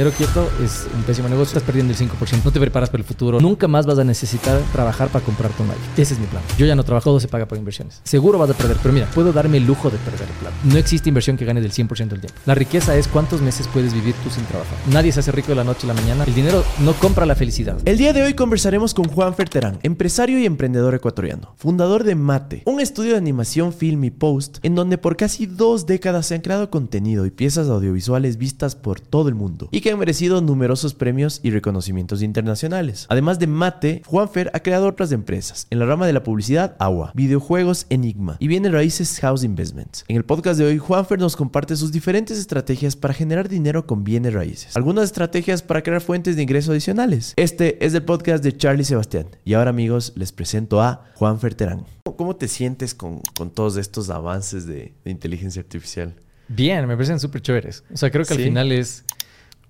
dinero quieto es un pésimo negocio. Estás perdiendo el 5%. No te preparas para el futuro. Nunca más vas a necesitar trabajar para comprar tu iPhone. Ese es mi plan. Yo ya no trabajo, todo se paga por inversiones. Seguro vas a perder, pero mira, puedo darme el lujo de perder el plan. No existe inversión que gane del 100% del tiempo. La riqueza es cuántos meses puedes vivir tú sin trabajar. Nadie se hace rico de la noche a la mañana. El dinero no compra la felicidad. El día de hoy conversaremos con Juan Ferterán, empresario y emprendedor ecuatoriano, fundador de Mate, un estudio de animación, film y post en donde por casi dos décadas se han creado contenido y piezas audiovisuales vistas por todo el mundo y que han merecido numerosos premios y reconocimientos internacionales. Además de Mate, Juanfer ha creado otras empresas en la rama de la publicidad Agua, videojuegos Enigma y viene raíces House Investments. En el podcast de hoy, Juanfer nos comparte sus diferentes estrategias para generar dinero con bienes raíces, algunas estrategias para crear fuentes de ingreso adicionales. Este es el podcast de Charlie Sebastián y ahora amigos les presento a Juanfer Terán. ¿Cómo te sientes con, con todos estos avances de, de inteligencia artificial? Bien, me parecen súper chéveres. O sea, creo que al final es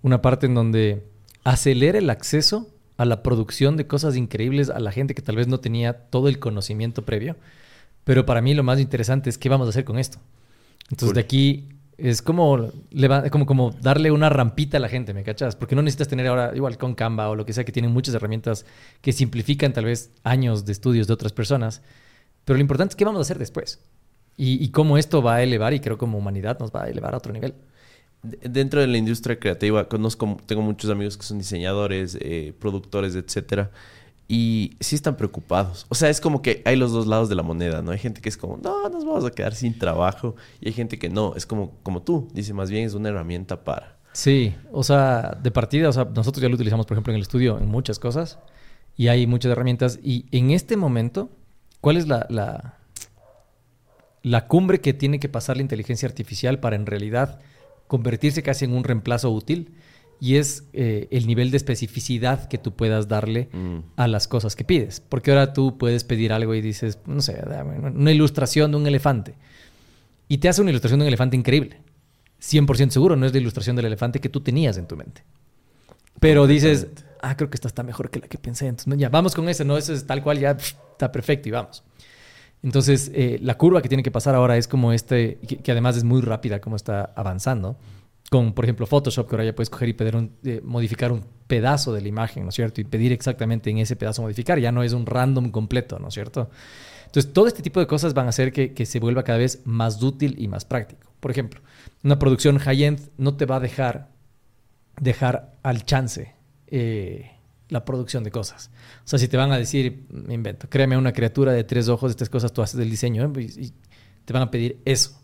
una parte en donde acelera el acceso a la producción de cosas increíbles a la gente que tal vez no tenía todo el conocimiento previo. Pero para mí lo más interesante es qué vamos a hacer con esto. Entonces de aquí es como, como, como darle una rampita a la gente, ¿me cachas? Porque no necesitas tener ahora, igual con Canva o lo que sea, que tienen muchas herramientas que simplifican tal vez años de estudios de otras personas. Pero lo importante es qué vamos a hacer después. Y, y cómo esto va a elevar, y creo como humanidad nos va a elevar a otro nivel dentro de la industria creativa conozco, tengo muchos amigos que son diseñadores, eh, productores, etcétera. Y sí están preocupados. O sea, es como que hay los dos lados de la moneda, ¿no? Hay gente que es como, no, nos vamos a quedar sin trabajo. Y hay gente que no, es como, como tú. Dice, más bien es una herramienta para. Sí, o sea, de partida, o sea, nosotros ya lo utilizamos, por ejemplo, en el estudio en muchas cosas. Y hay muchas herramientas. Y en este momento, ¿cuál es la, la, la cumbre que tiene que pasar la inteligencia artificial para en realidad convertirse casi en un reemplazo útil y es eh, el nivel de especificidad que tú puedas darle mm. a las cosas que pides. Porque ahora tú puedes pedir algo y dices, no sé, una ilustración de un elefante. Y te hace una ilustración de un elefante increíble. 100% seguro, no es la ilustración del elefante que tú tenías en tu mente. Pero dices, ah, creo que esta está mejor que la que pensé. Entonces, ya, vamos con ese, no, eso es tal cual, ya está perfecto y vamos. Entonces, eh, la curva que tiene que pasar ahora es como este, que, además es muy rápida, como está avanzando. Con, por ejemplo, Photoshop, que ahora ya puedes coger y pedir un, eh, modificar un pedazo de la imagen, ¿no es cierto? Y pedir exactamente en ese pedazo modificar. Ya no es un random completo, ¿no es cierto? Entonces, todo este tipo de cosas van a hacer que, se vuelva cada vez más útil y más práctico. Por ejemplo, una producción high-end no te va a dejar, dejar al chance. Eh, la producción de cosas. O sea, si te van a decir, me invento, créame una criatura de tres ojos, estas cosas tú haces del diseño, ¿eh? y te van a pedir eso.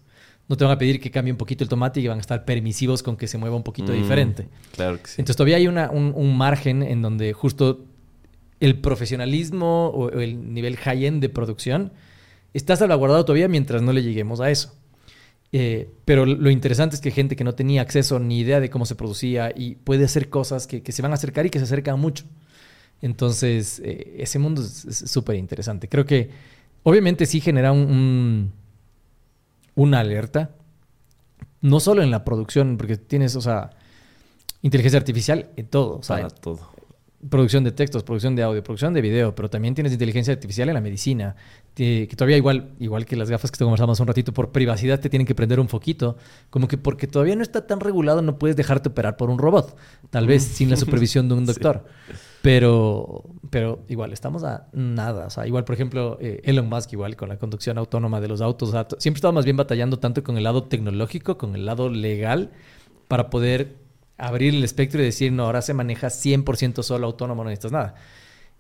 No te van a pedir que cambie un poquito el tomate y van a estar permisivos con que se mueva un poquito mm, diferente. Claro que sí. Entonces todavía hay una, un, margen en donde justo el profesionalismo o el nivel high-end de producción está salvaguardado todavía mientras no le lleguemos a eso. Eh, pero lo interesante es que gente que no tenía acceso ni idea de cómo se producía y puede hacer cosas que, se van a acercar y que se acercan mucho. Entonces, eh, ese mundo es súper interesante. Creo que obviamente sí genera un, una alerta, no solo en la producción, porque tienes, o sea, inteligencia artificial en todo. Para todo producción de textos, producción de audio, producción de video, pero también tienes inteligencia artificial en la medicina, que todavía igual, igual que las gafas que te conversamos un ratito, por privacidad te tienen que prender un foquito, como que porque todavía no está tan regulado no puedes dejarte operar por un robot, tal vez sin la supervisión de un doctor. Pero, pero igual, estamos a nada. O sea, igual, por ejemplo, eh, Elon Musk, igual con la conducción autónoma de los autos. siempre estaba más bien batallando tanto con el lado tecnológico, con el lado legal, para poder abrir el espectro y decir, no, ahora se maneja 100% solo autónomo, no necesitas nada.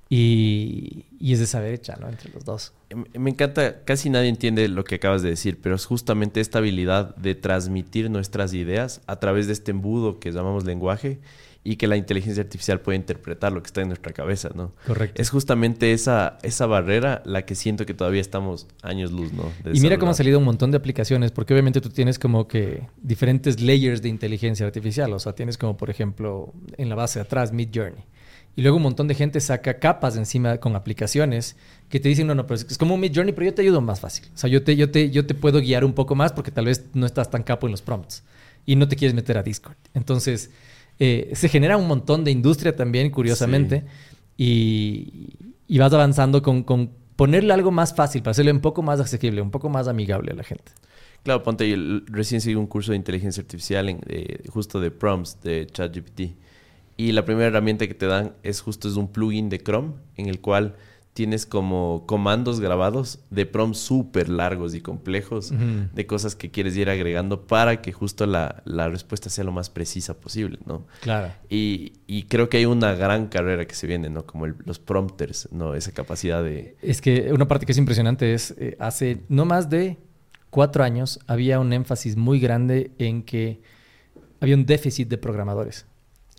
Y, y, es de saber hecha, ¿no? Entre los dos. Me encanta, casi nadie entiende lo que acabas de decir, pero es justamente esta habilidad de transmitir nuestras ideas a través de este embudo que llamamos lenguaje y que la inteligencia artificial puede interpretar lo que está en nuestra cabeza, ¿no? Correcto. Es justamente esa, esa barrera la que siento que todavía estamos años luz, ¿no? y mira cómo ha salido un montón de aplicaciones, porque obviamente tú tienes como que diferentes layers de inteligencia artificial, o sea, tienes como por ejemplo en la base de atrás Mid Journey. Y luego un montón de gente saca capas encima con aplicaciones que te dicen, no, no, pero es como un Mid Journey, pero yo te ayudo más fácil. O sea, yo te, yo, te, yo te puedo guiar un poco más porque tal vez no estás tan capo en los prompts y no te quieres meter a Discord. Entonces, eh, se genera un montón de industria también, curiosamente, y, vas avanzando con, ponerle algo más fácil, para hacerle un poco más asequible, un poco más amigable a la gente. Claro, ponte, yo recién seguí un curso de inteligencia artificial en, eh, justo de prompts de ChatGPT. Y la primera herramienta que te dan es justo es un plugin de Chrome en el cual tienes como comandos grabados de prompts súper largos y complejos de cosas que quieres ir agregando para que justo la, respuesta sea lo más precisa posible, ¿no? Claro. Y, creo que hay una gran carrera que se viene, ¿no? Como los prompters, ¿no? Esa capacidad de... Es que una parte que es impresionante es, eh, hace no más de cuatro años había un énfasis muy grande en que había un déficit de programadores.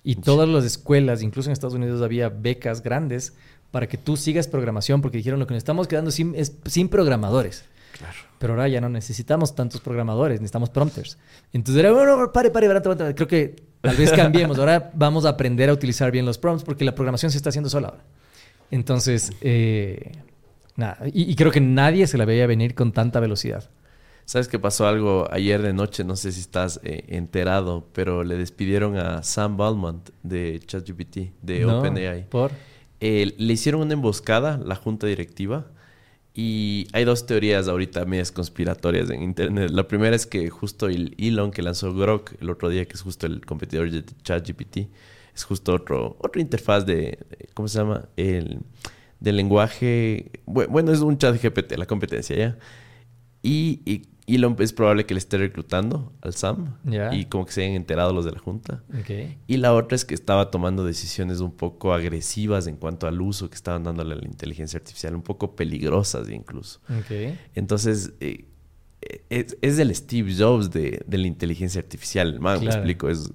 Y todas las escuelas, incluso en Estados Unidos, había becas grandes para que tú sigas programación, porque dijeron lo que nos estamos quedando sin, es sin programadores. Claro. Pero ahora ya no necesitamos tantos programadores, necesitamos prompters. Entonces era, bueno, pare, pare, pare, creo que tal vez cambiemos. Ahora vamos a aprender a utilizar bien los prompts porque la programación se está haciendo sola ahora. Entonces, eh, nada, y, creo que nadie se la veía venir con tanta velocidad. ¿Sabes que pasó algo ayer de noche? No sé si estás eh, enterado, pero le despidieron a Sam Balmont de ChatGPT, de OpenAI. ¿Por? Le hicieron una emboscada la junta directiva y hay dos teorías ahorita medias conspiratorias en internet. La primera es que justo el Elon que lanzó Grok el otro día, que es justo el competidor de ChatGPT, es justo otro, otra interfaz de, ¿cómo se llama? El, del lenguaje, bueno, es un chat GPT, la competencia, ¿ya? y Elon es probable que le esté reclutando al Sam y como que se hayan enterado los de la junta. Y la otra es que estaba tomando decisiones un poco agresivas en cuanto al uso que estaban dándole a la inteligencia artificial, un poco peligrosas incluso. Entonces, eh, es, es, el Steve Jobs de, la inteligencia artificial. Más me explico, es,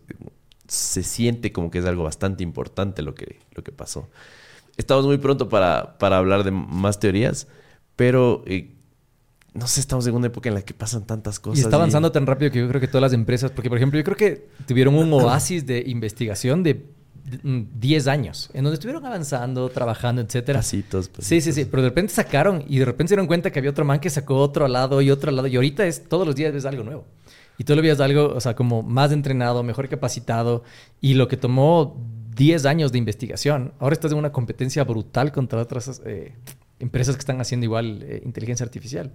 se siente como que es algo bastante importante lo que, lo que pasó. Estamos muy pronto para, para hablar de más teorías, pero... Eh, no sé, estamos en una época en la que pasan tantas cosas. Y está avanzando tan rápido que yo creo que todas las empresas, porque por ejemplo, yo creo que tuvieron un oasis de investigación de 10 años, en donde estuvieron avanzando, trabajando, etcétera. Pasitos, Sí, sí, sí, pero de repente sacaron y de repente se dieron cuenta que había otro man que sacó otro lado y otro lado y ahorita es todos los días ves algo nuevo. Y tú lo ves algo, o sea, como más entrenado, mejor capacitado y lo que tomó 10 años de investigación, ahora estás en una competencia brutal contra otras eh, empresas que están haciendo igual eh, inteligencia artificial.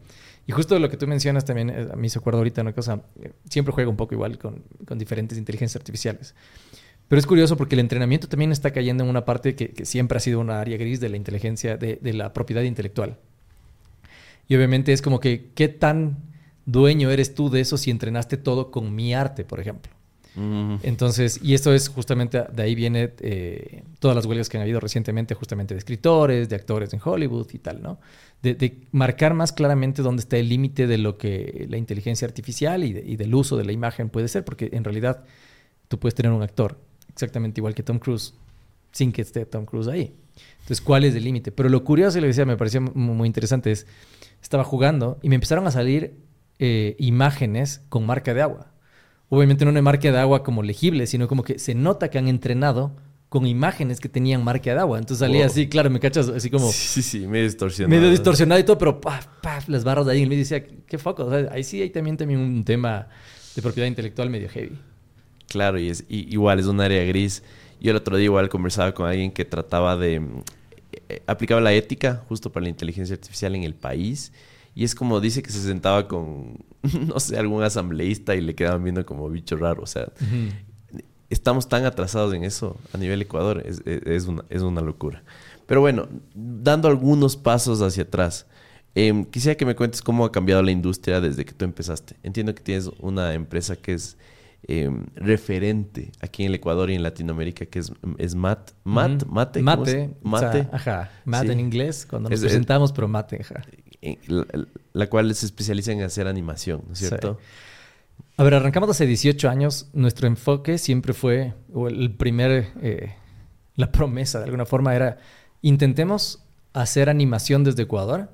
Y justo lo que tú mencionas también, eh, a mí se acuerdo ahorita una cosa, eh, siempre juego un poco igual con, con, diferentes inteligencias artificiales. Pero es curioso porque el entrenamiento también está cayendo en una parte que, siempre ha sido una área gris de la inteligencia, de, de, la propiedad intelectual. Y obviamente es como que, ¿qué tan dueño eres tú de eso si entrenaste todo con mi arte, por ejemplo? Entonces, y esto es justamente, de ahí viene eh, todas las huelgas que han habido recientemente, justamente de escritores, de actores en Hollywood y tal, ¿no? De, marcar más claramente dónde está el límite de lo que la inteligencia artificial y, del uso de la imagen puede ser, porque en realidad tú puedes tener un actor exactamente igual que Tom Cruise sin que esté Tom Cruise ahí. Entonces, ¿cuál es el límite? Pero lo curioso, y lo que decía, me pareció muy interesante, es, estaba jugando y me empezaron a salir eh, imágenes con marca de agua obviamente no una marca de agua como legible, sino como que se nota que han entrenado con imágenes que tenían marca de agua. Entonces salía así, claro, me cachas así como... Sí, sí, medio distorsionado. Medio distorsionado y todo, pero paf, paf, las barras de ahí. Y me decía, qué foco. O sea, ahí sí hay también, también un tema de propiedad intelectual medio heavy. Claro, y es igual, es un área gris. Yo el otro día igual conversaba con alguien que trataba de... Eh, aplicaba la ética justo para la inteligencia artificial en el país y es como dice que se sentaba con, no sé, algún asambleísta y le quedaban viendo como bicho raro. O sea, estamos tan atrasados en eso a nivel Ecuador. Es, es, una, es una locura. Pero bueno, dando algunos pasos hacia atrás. Eh, quisiera que me cuentes cómo ha cambiado la industria desde que tú empezaste. Entiendo que tienes una empresa que es em, referente aquí en el Ecuador y en Latinoamérica, que es, es MAT. MAT, Mate. Mate. Mate. ajá. Mate en inglés, cuando nos presentamos, pero Mate. Ajá la, cual se especializa en hacer animación, ¿no es cierto? A ver, arrancamos hace 18 años. Nuestro enfoque siempre fue, o el primer, eh, la promesa de alguna forma era, intentemos hacer animación desde Ecuador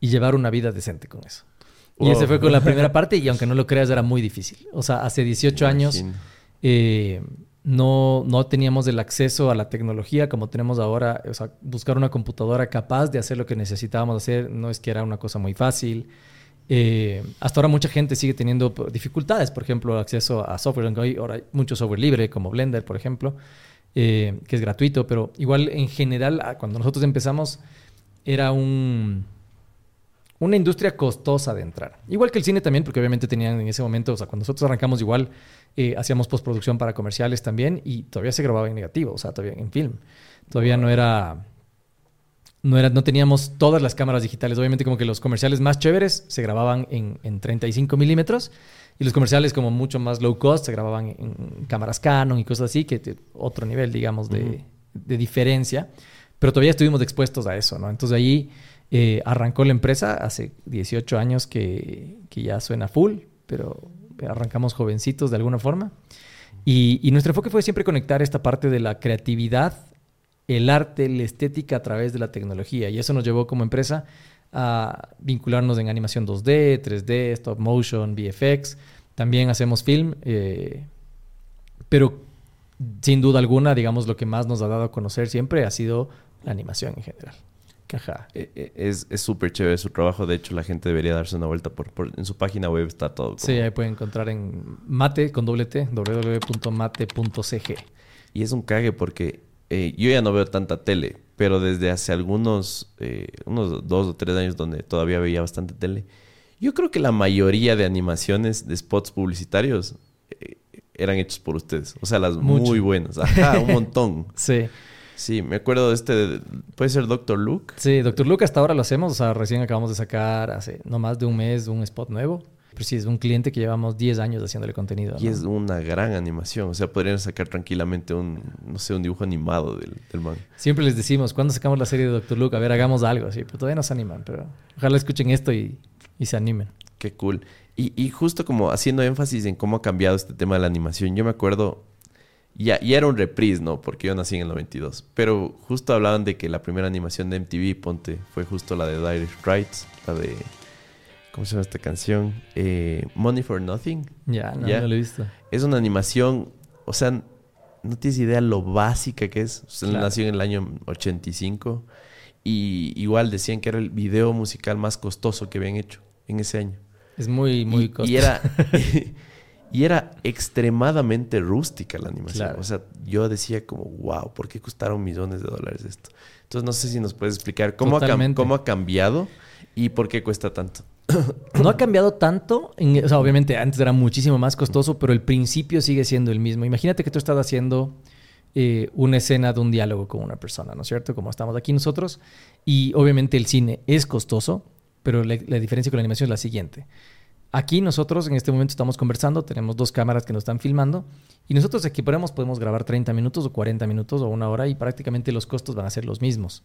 y llevar una vida decente con eso. Y ese fue con la primera parte y aunque no lo creas era muy difícil. O sea, hace 18 años no, no teníamos el acceso a la tecnología como tenemos ahora. O sea, buscar una computadora capaz de hacer lo que necesitábamos hacer no es que era una cosa muy fácil. Eh, hasta ahora mucha gente sigue teniendo dificultades, por ejemplo, acceso a software. Ahora hay mucho software libre, como Blender, por ejemplo, eh, que es gratuito, pero igual en general, cuando nosotros empezamos, era un, una industria costosa de entrar. Igual que el cine también, porque obviamente tenían en ese momento, o sea, cuando nosotros arrancamos igual, eh, hacíamos postproducción para comerciales también y todavía se grababa en negativo, o sea, todavía en film. Todavía no era, no era, no teníamos todas las cámaras digitales. Obviamente como que los comerciales más chéveres se grababan en, en 35 milímetros y los comerciales como mucho más low cost se grababan en, cámaras Canon y cosas así, que otro nivel, digamos, de, de diferencia. Pero todavía estuvimos expuestos a eso, ¿no? Entonces ahí eh, arrancó la empresa hace 18 años que, que, ya suena full, pero arrancamos jovencitos de alguna forma. Y, nuestro enfoque fue siempre conectar esta parte de la creatividad, el arte, la estética a través de la tecnología. Y eso nos llevó como empresa a vincularnos en animación 2D, 3D, stop motion, VFX. También hacemos film, eh, pero sin duda alguna, digamos, lo que más nos ha dado a conocer siempre ha sido la animación en general. Ajá. E, e, es súper chévere su trabajo. De hecho, la gente debería darse una vuelta por, en su página web. Está todo. Sí, ahí pueden encontrar en mate con doble T, www.mate.cg. Y es un cague porque eh, yo ya no veo tanta tele, pero desde hace algunos, eh, unos dos o tres años donde todavía veía bastante tele, yo creo que la mayoría de animaciones de spots publicitarios eh, eran hechos por ustedes. O sea, las muy buenas. Ajá, un montón. sí. Sí, me acuerdo de este, puede ser Doctor Luke. Sí, Doctor Luke hasta ahora lo hacemos, o sea, recién acabamos de sacar hace no más de un mes un spot nuevo. Pero sí, es un cliente que llevamos 10 años haciéndole contenido. Y es una gran animación, o sea, podrían sacar tranquilamente un, no sé, un dibujo animado del, del manga. Siempre les decimos, ¿cuándo sacamos la serie de Doctor Luke? A ver, hagamos algo así, pero todavía no se animan, pero ojalá escuchen esto y, y se animen. Qué cool. Y, y justo como haciendo énfasis en cómo ha cambiado este tema de la animación, yo me acuerdo ya, y era un reprise, ¿no? Porque yo nací en el 92. Pero justo hablaban de que la primera animación de MTV, ponte, fue justo la de Dire Rights, la de... ¿Cómo se llama esta canción? Eh, Money for Nothing. Ya, no, no lo he visto. Es una animación, o sea, no tienes idea lo básica que es. O nació en el año 85 y igual decían que era el video musical más costoso que habían hecho en ese año. Es muy, muy costoso. Y era... Y era extremadamente rústica la animación. O sea, yo decía como, wow, ¿por qué costaron millones de dólares esto? Entonces, no sé si nos puedes explicar cómo, ha, cómo ha cambiado y por qué cuesta tanto. No ha cambiado tanto. o sea, obviamente antes era muchísimo más costoso, pero el principio sigue siendo el mismo. Imagínate que tú estás haciendo eh, una escena de un diálogo con una persona, ¿no es cierto? Como estamos aquí nosotros. Y obviamente el cine es costoso, pero la diferencia con la animación es la siguiente. Aquí nosotros en este momento estamos conversando, tenemos dos cámaras que nos están filmando y nosotros aquí podemos, podemos grabar 30 minutos o 40 minutos o una hora y prácticamente los costos van a ser los mismos.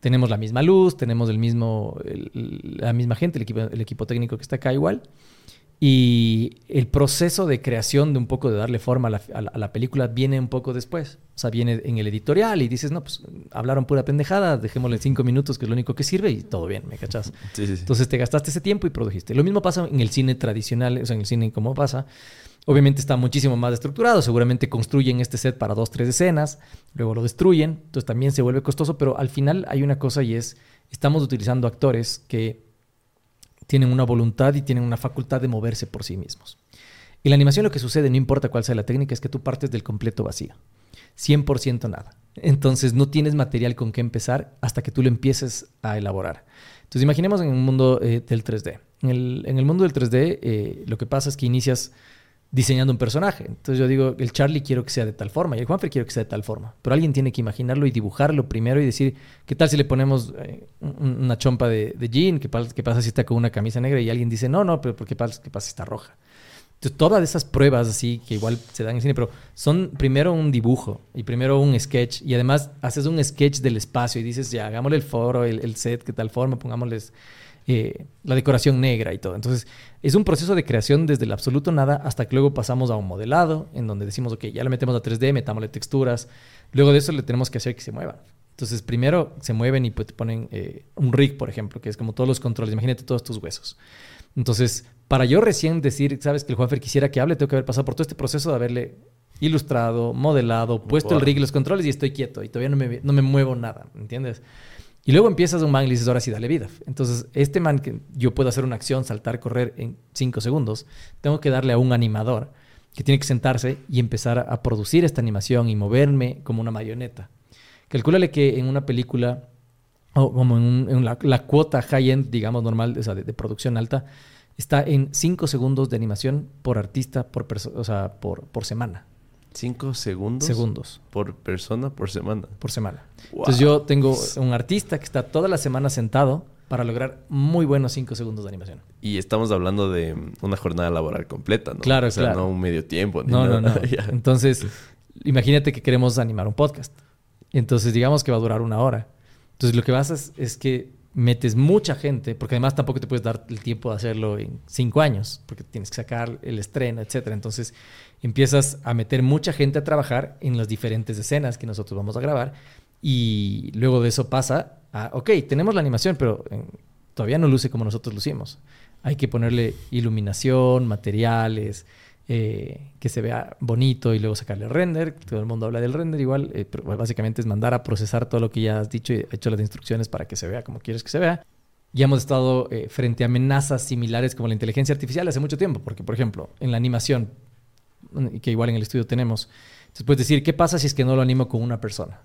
Tenemos la misma luz, tenemos el mismo, la misma gente, el equipo, el equipo técnico que está acá igual. Y el proceso de creación de un poco de darle forma a la, película viene un poco después. O sea, viene en el editorial y dices, no, pues hablaron pura pendejada, dejémosle cinco minutos, que es lo único que sirve y todo bien, ¿me cachas? Entonces te gastaste ese tiempo y produjiste. Lo mismo pasa en el cine tradicional, o sea, en el cine como pasa. Obviamente está muchísimo más estructurado, seguramente construyen este set para dos, tres escenas, luego lo destruyen, entonces también se vuelve costoso, pero al final hay una cosa y es, estamos utilizando actores que tienen una voluntad y tienen una facultad de moverse por sí mismos. En la animación lo que sucede, no importa cuál sea la técnica, es que tú partes del completo vacío. 100% nada. Entonces no tienes material con qué empezar hasta que tú lo empieces a elaborar. Entonces imaginemos en un mundo eh, del 3D. En el, mundo del 3D eh, lo que pasa es que inicias diseñando un personaje. Entonces yo digo, el Charlie quiero que sea de tal forma y el Juanfer quiero que sea de tal forma. Pero alguien tiene que imaginarlo y dibujarlo primero y decir, ¿qué tal si le ponemos eh, una chompa de, jean? ¿Qué, pasa si está con una camisa negra? Y alguien dice, no, no, pero ¿qué qué pasa si está roja? Entonces todas esas pruebas así que igual se dan en cine, pero son primero un dibujo y primero un sketch y además haces un sketch del espacio y dices, ya, hagámosle el foro, el, el set, que tal forma, pongámosles eh, la decoración negra y todo. Entonces, es un proceso de creación desde el absoluto nada hasta que luego pasamos a un modelado, en donde decimos, ok, ya le metemos a 3D, metámosle texturas. Luego de eso le tenemos que hacer que se mueva. Entonces, primero se mueven y pues te ponen eh, un rig, por ejemplo, que es como todos los controles. Imagínate todos tus huesos. Entonces, para yo recién decir, sabes, que el Juanfer quisiera que hable, tengo que haber pasado por todo este proceso de haberle ilustrado, modelado, puesto el rig, los controles y estoy quieto y todavía no me, no me muevo nada, ¿entiendes? Y luego empiezas un man y dices, ahora sí, dale vida. Entonces, este man que yo puedo hacer una acción, saltar, correr en cinco segundos, tengo que darle a un animador que tiene que sentarse y empezar a producir esta animación y moverme como una marioneta. Calcúlale que en una película, o como en, un- la, cuota high-end, digamos, normal, de, producción alta, está en 5 segundos de animación por artista, por, o sea, por, por semana. ¿Cinco segundos? Segundos Por persona por semana. por semana. Wow. Entonces yo tengo un artista que está toda la semana sentado para lograr muy buenos 5 segundos de animación. Y estamos hablando de una jornada laboral completa, ¿no? Claro, o sea, claro. no un medio tiempo. Ni No, no, no. Entonces, imagínate que queremos animar un podcast. Entonces, digamos que va a durar una hora. Entonces, lo que vas es, es que metes mucha gente, porque además tampoco te puedes dar el tiempo de hacerlo en cinco años, porque tienes que sacar el estreno, etcétera. Entonces, empiezas a meter mucha gente a trabajar en las diferentes escenas que nosotros vamos a grabar. Y luego de eso pasa a, ok, tenemos la animación, pero eh, todavía no luce como nosotros lucimos. Hay que ponerle iluminación, materiales, eh, que se vea bonito y luego sacarle render. Todo el mundo habla del render igual, eh, pero básicamente es mandar a procesar todo lo que ya has dicho y hecho las instrucciones para que se vea como quieres que se vea. Ya hemos estado frente a amenazas similares como la inteligencia artificial hace mucho tiempo, porque por ejemplo, en la animación, que igual en el estudio tenemos, entonces puedes decir, ¿qué pasa si es que no lo animo con una persona?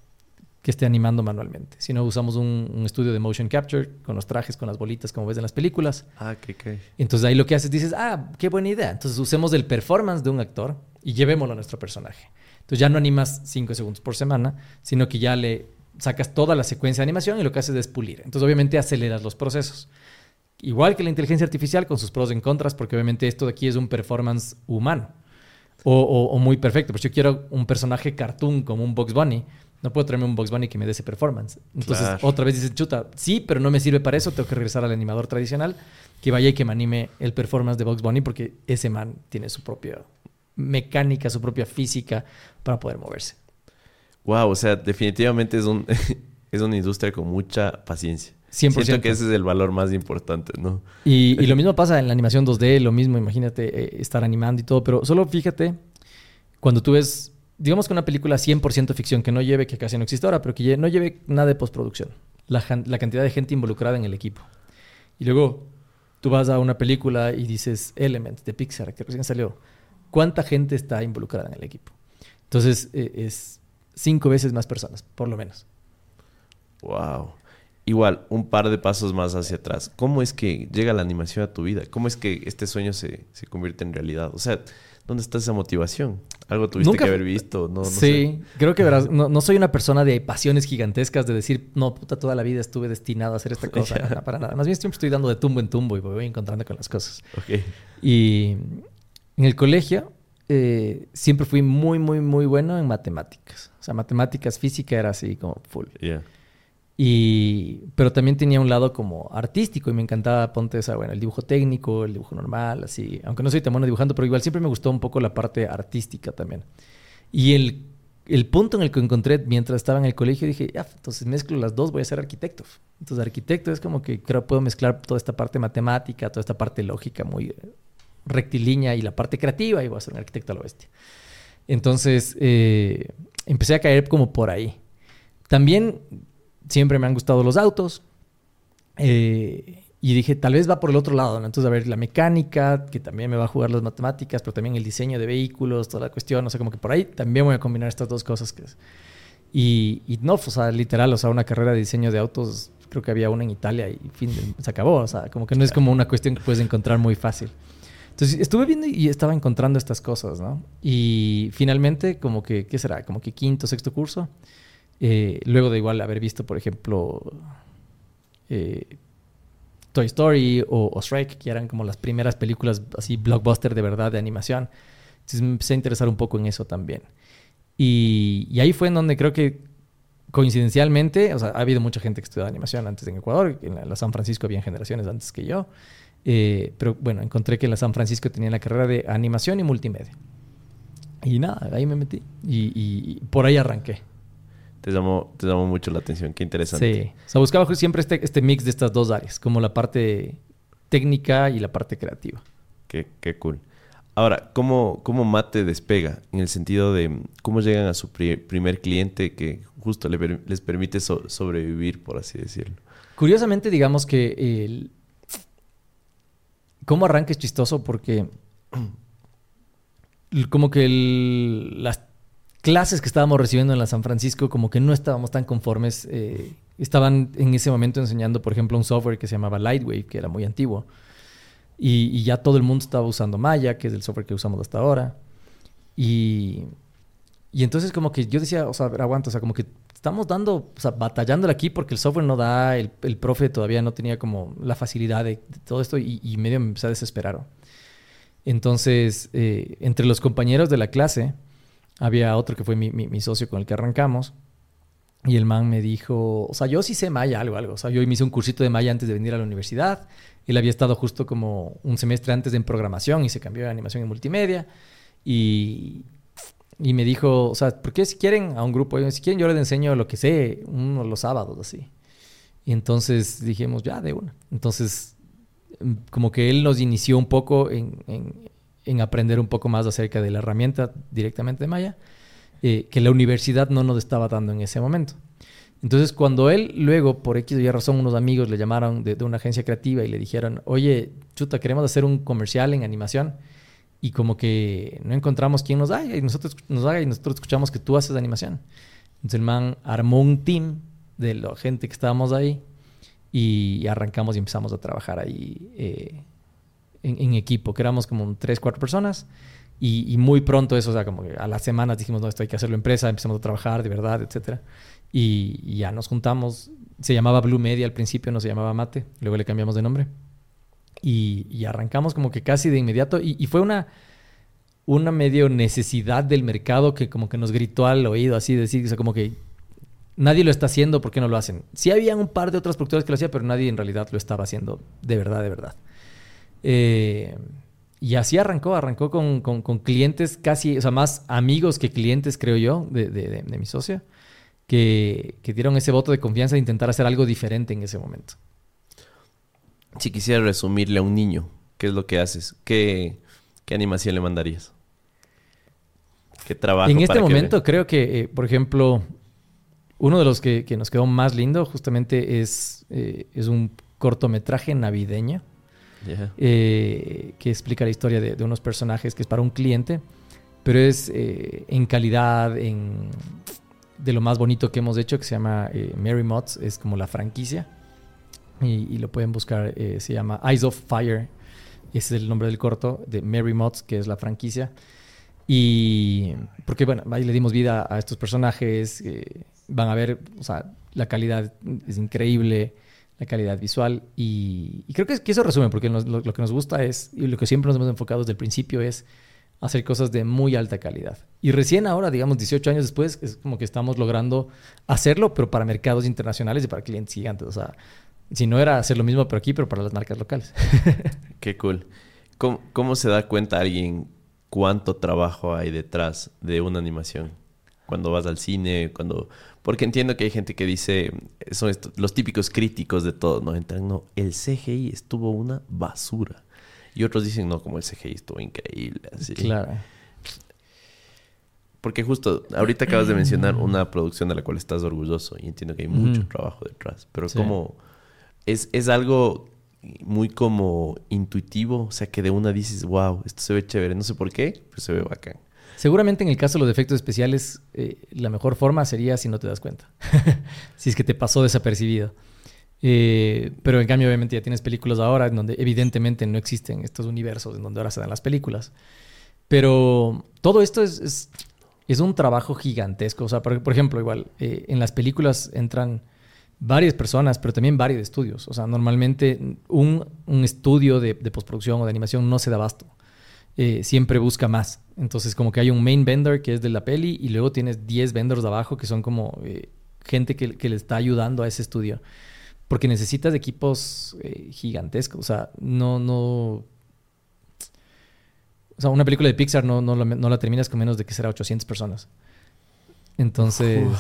que esté animando manualmente. Si no, usamos un, un estudio de motion capture con los trajes, con las bolitas, como ves en las películas. Ah, qué qué. Entonces ahí lo que haces, dices, ah, qué buena idea. Entonces usemos el performance de un actor y llevémoslo a nuestro personaje. Entonces ya no animas 5 segundos por semana, sino que ya le sacas toda la secuencia de animación y lo que haces es pulir. Entonces obviamente aceleras los procesos. Igual que la inteligencia artificial con sus pros y contras, porque obviamente esto de aquí es un performance humano. O, o- o muy perfecto. Pues yo quiero un personaje cartoon como un Box Bunny. No puedo traerme un Box Bunny que me dé ese performance. Entonces, Claro. otra vez dices, chuta, sí, pero no me sirve para eso. Tengo que regresar al animador tradicional que vaya y que me anime el performance de Box Bunny porque ese man tiene su propia mecánica, su propia física para poder moverse. Wow, o sea, definitivamente es un es una industria con mucha paciencia. 100%. Siento que ese es el valor más importante, ¿no? Y, y lo mismo pasa en la animación 2D, lo mismo, imagínate eh, estar animando y todo, pero solo fíjate cuando tú ves, digamos que una película 100% ficción que no lleve, que casi no existe ahora, pero que no lleve nada de postproducción, la cantidad de gente involucrada en el equipo. Y luego tú vas a una película y dices Element de Pixar, que recién salió. ¿Cuánta gente está involucrada en el equipo? Entonces eh, es cinco veces más personas, por lo menos. Wow. Igual, un par de pasos más hacia atrás. ¿Cómo es que llega la animación a tu vida? ¿Cómo es que este sueño se, se convierte en realidad? O sea, ¿dónde está esa motivación? ¿Algo tuviste Nunca que haber visto? No, no sí, creo que verás, no, no soy una persona de pasiones gigantescas de decir, no, puta, toda la vida estuve destinado a hacer esta cosa. No, para nada. Más bien siempre estoy dando de tumbo en tumbo y me voy encontrando con las cosas. Y en el colegio eh, siempre fui muy, muy, muy bueno en matemáticas. O sea, matemáticas, física era así como full. Ya. Y, pero también tenía un lado como artístico y me encantaba, ponte esa, bueno, el dibujo técnico, el dibujo normal, así. Aunque no soy tan bueno dibujando, pero igual siempre me gustó un poco la parte artística también. Y el, el punto en el que encontré mientras estaba en el colegio, dije, ya, entonces mezclo las dos, voy a ser arquitecto. Entonces, arquitecto es como que creo puedo mezclar toda esta parte matemática, toda esta parte lógica muy rectilínea y la parte creativa y voy a ser un arquitecto a la bestia. Entonces, eh, empecé a caer como por ahí. También siempre me han gustado los autos. eh, y dije, tal vez va por el otro lado, ¿no? Entonces, a ver, la mecánica, que también me va a jugar las matemáticas, pero también el diseño de vehículos, toda la cuestión, o sea, como que por ahí también voy a combinar estas dos cosas. Que es. Y, y no, o sea, literal, o sea, una carrera de diseño de autos, creo que había una en Italia y fin, se acabó, o sea, como que no es como una cuestión que puedes encontrar muy fácil. Entonces estuve viendo y estaba encontrando estas cosas, ¿no? Y finalmente, como que, ¿qué será? Como que quinto, sexto curso. Eh, luego de igual haber visto, por ejemplo, eh, Toy Story o, o Shrek, que eran como las primeras películas así blockbuster de verdad de animación. Entonces me empecé a interesar un poco en eso también. Y, y ahí fue en donde creo que coincidencialmente, o sea, ha habido mucha gente que estudió animación antes en Ecuador, en la, la San Francisco había generaciones antes que yo. Eh, pero bueno, encontré que en la San Francisco tenía la carrera de animación y multimedia. Y nada, ahí me metí. Y, y por ahí arranqué. Te llamó, te llamó mucho la atención. Qué interesante. Sí. O sea, buscaba siempre este, este mix de estas dos áreas, como la parte técnica y la parte creativa. Qué, qué cool. Ahora, ¿cómo, ¿cómo Mate despega? En el sentido de cómo llegan a su pri- primer cliente que justo le les permite so- sobrevivir, por así decirlo. Curiosamente, digamos que el... ¿Cómo arranca es chistoso? Porque como que el- las clases que estábamos recibiendo en la San Francisco, como que no estábamos tan conformes eh, estaban en ese momento enseñando, por ejemplo, un software que se llamaba Lightwave, que era muy antiguo. Y, y ya todo el mundo estaba usando Maya, que es el software que usamos hasta ahora. Y, y entonces como que yo decía, o sea, aguanta, o sea, como que estamos dando, o sea, batallándole aquí porque el software no da, el, el profe todavía no tenía como la facilidad de, de todo esto y, y, medio me empecé a desesperar. Entonces, eh, entre los compañeros de la clase, había otro que fue mi, socio con el que arrancamos. Y el man me dijo, o sea, yo sí sé Maya, algo, algo. O sea, yo me hice un cursito de Maya antes de venir a la universidad. Él había estado justo como un semestre antes en programación y se cambió de animación en multimedia. Y, y me dijo, o sea, ¿por qué si quieren a un grupo? Si quieren yo les enseño lo que sé, uno los sábados, así. Y entonces dijimos, ya, de una. Entonces, como que él nos inició un poco en, en aprender un poco más acerca de la herramienta directamente de Maya, eh, que la universidad no nos estaba dando en ese momento. Entonces, cuando él luego, por X o Y razón, unos amigos le llamaron de, una agencia creativa y le dijeron, oye, chuta, queremos hacer un comercial en animación y como que no encontramos quién nos haga y nosotros nos haga y nosotros escuchamos que tú haces animación. Entonces el man armó un team de la gente que estábamos ahí y arrancamos y empezamos a trabajar ahí eh, en, equipo, que éramos como tres, cuatro personas y, muy pronto eso, o sea, como a las semanas dijimos, no, esto hay que hacerlo empresa, empezamos a trabajar de verdad, etcétera. Y, ya nos juntamos, se llamaba Blue Media al principio, no se llamaba Mate, luego le cambiamos de nombre. Y, arrancamos como que casi de inmediato. Y, y, fue una, una medio necesidad del mercado que como que nos gritó al oído, así decir, o sea, como que nadie lo está haciendo, ¿por qué no lo hacen? Sí había un par de otras productoras que lo hacían, pero nadie en realidad lo estaba haciendo de verdad, de verdad. Eh, y así arrancó, arrancó con, con, con, clientes casi, o sea, más amigos que clientes, creo yo, de, de, de, de mi socio, que, que dieron ese voto de confianza de intentar hacer algo diferente en ese momento si quisiera resumirle a un niño, ¿qué es lo que haces? ¿Qué, qué animación le mandarías? ¿Qué trabajo? En este momento que creo que, eh, por ejemplo, uno de los que, que, nos quedó más lindo justamente es, eh, es un cortometraje navideño eh, que explica la historia de, unos personajes que es para un cliente, pero es eh, en calidad, de lo más bonito que hemos hecho, que se llama eh, Mary Mods, es como la franquicia. Y, lo pueden buscar, eh, se llama Eyes of Fire, ese es el nombre del corto, de Mary Mods, que es la franquicia. Y porque, bueno, ahí le dimos vida a estos personajes, van a ver, o sea, la calidad es increíble, la calidad visual, y, creo que, que, eso resume, porque lo, que nos gusta es, y lo que siempre nos hemos enfocado desde el principio es hacer cosas de muy alta calidad. Y recién ahora, digamos, 18 años después, es como que estamos logrando hacerlo, pero para mercados internacionales y para clientes gigantes. O sea, si no era hacer lo mismo pero aquí, pero para las marcas locales. Qué cool. ¿Cómo, ¿Cómo, se da cuenta alguien cuánto trabajo hay detrás de una animación? Cuando vas al cine, cuando... Porque entiendo que hay gente que dice, son estos, los típicos críticos de todo, ¿no? Entran, no, el CGI estuvo una basura. Y otros dicen, no, como el CGI estuvo increíble. Así. Claro. Porque justo ahorita acabas de mencionar una producción de la cual estás orgulloso y entiendo que hay mucho mm. trabajo detrás. Pero sí. ¿cómo es, es algo muy como intuitivo, o sea, que de una dices, wow, esto se ve chévere, no sé por qué, pero se ve bacán. Seguramente en el caso de los efectos especiales, eh, la mejor forma sería si no te das cuenta, si es que te pasó desapercibido. Eh, pero en cambio, obviamente, ya tienes películas ahora en donde evidentemente no existen estos universos en donde ahora se dan las películas. Pero todo esto es, es, es un trabajo gigantesco. O sea, por, por ejemplo, igual, eh, en las películas entran varias personas, pero también varios estudios. O sea, normalmente un, un estudio de, de, postproducción o de animación no se da abasto. Eh, siempre busca más. Entonces, como que hay un main vendor que es de la peli y luego tienes 10 vendors de abajo que son como eh, gente que, que, le está ayudando a ese estudio. Porque necesitas equipos eh, gigantescos. O sea, no, no... O sea, una película de Pixar no, no, no la terminas con menos de que será 800 personas. Entonces...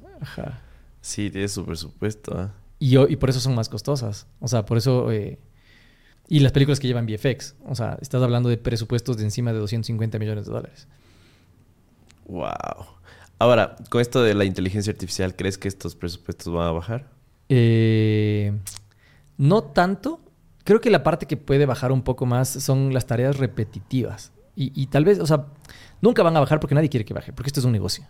Wow. Ajá. Sí, tiene su presupuesto. Y, y, por eso son más costosas. O sea, por eso... Eh, y las películas que llevan VFX. O sea, estás hablando de presupuestos de encima de 250 millones de dólares. Wow. Ahora, con esto de la inteligencia artificial, ¿crees que estos presupuestos van a bajar? Eh, no tanto. Creo que la parte que puede bajar un poco más son las tareas repetitivas. Y, y tal vez, o sea, nunca van a bajar porque nadie quiere que baje, porque esto es un negocio.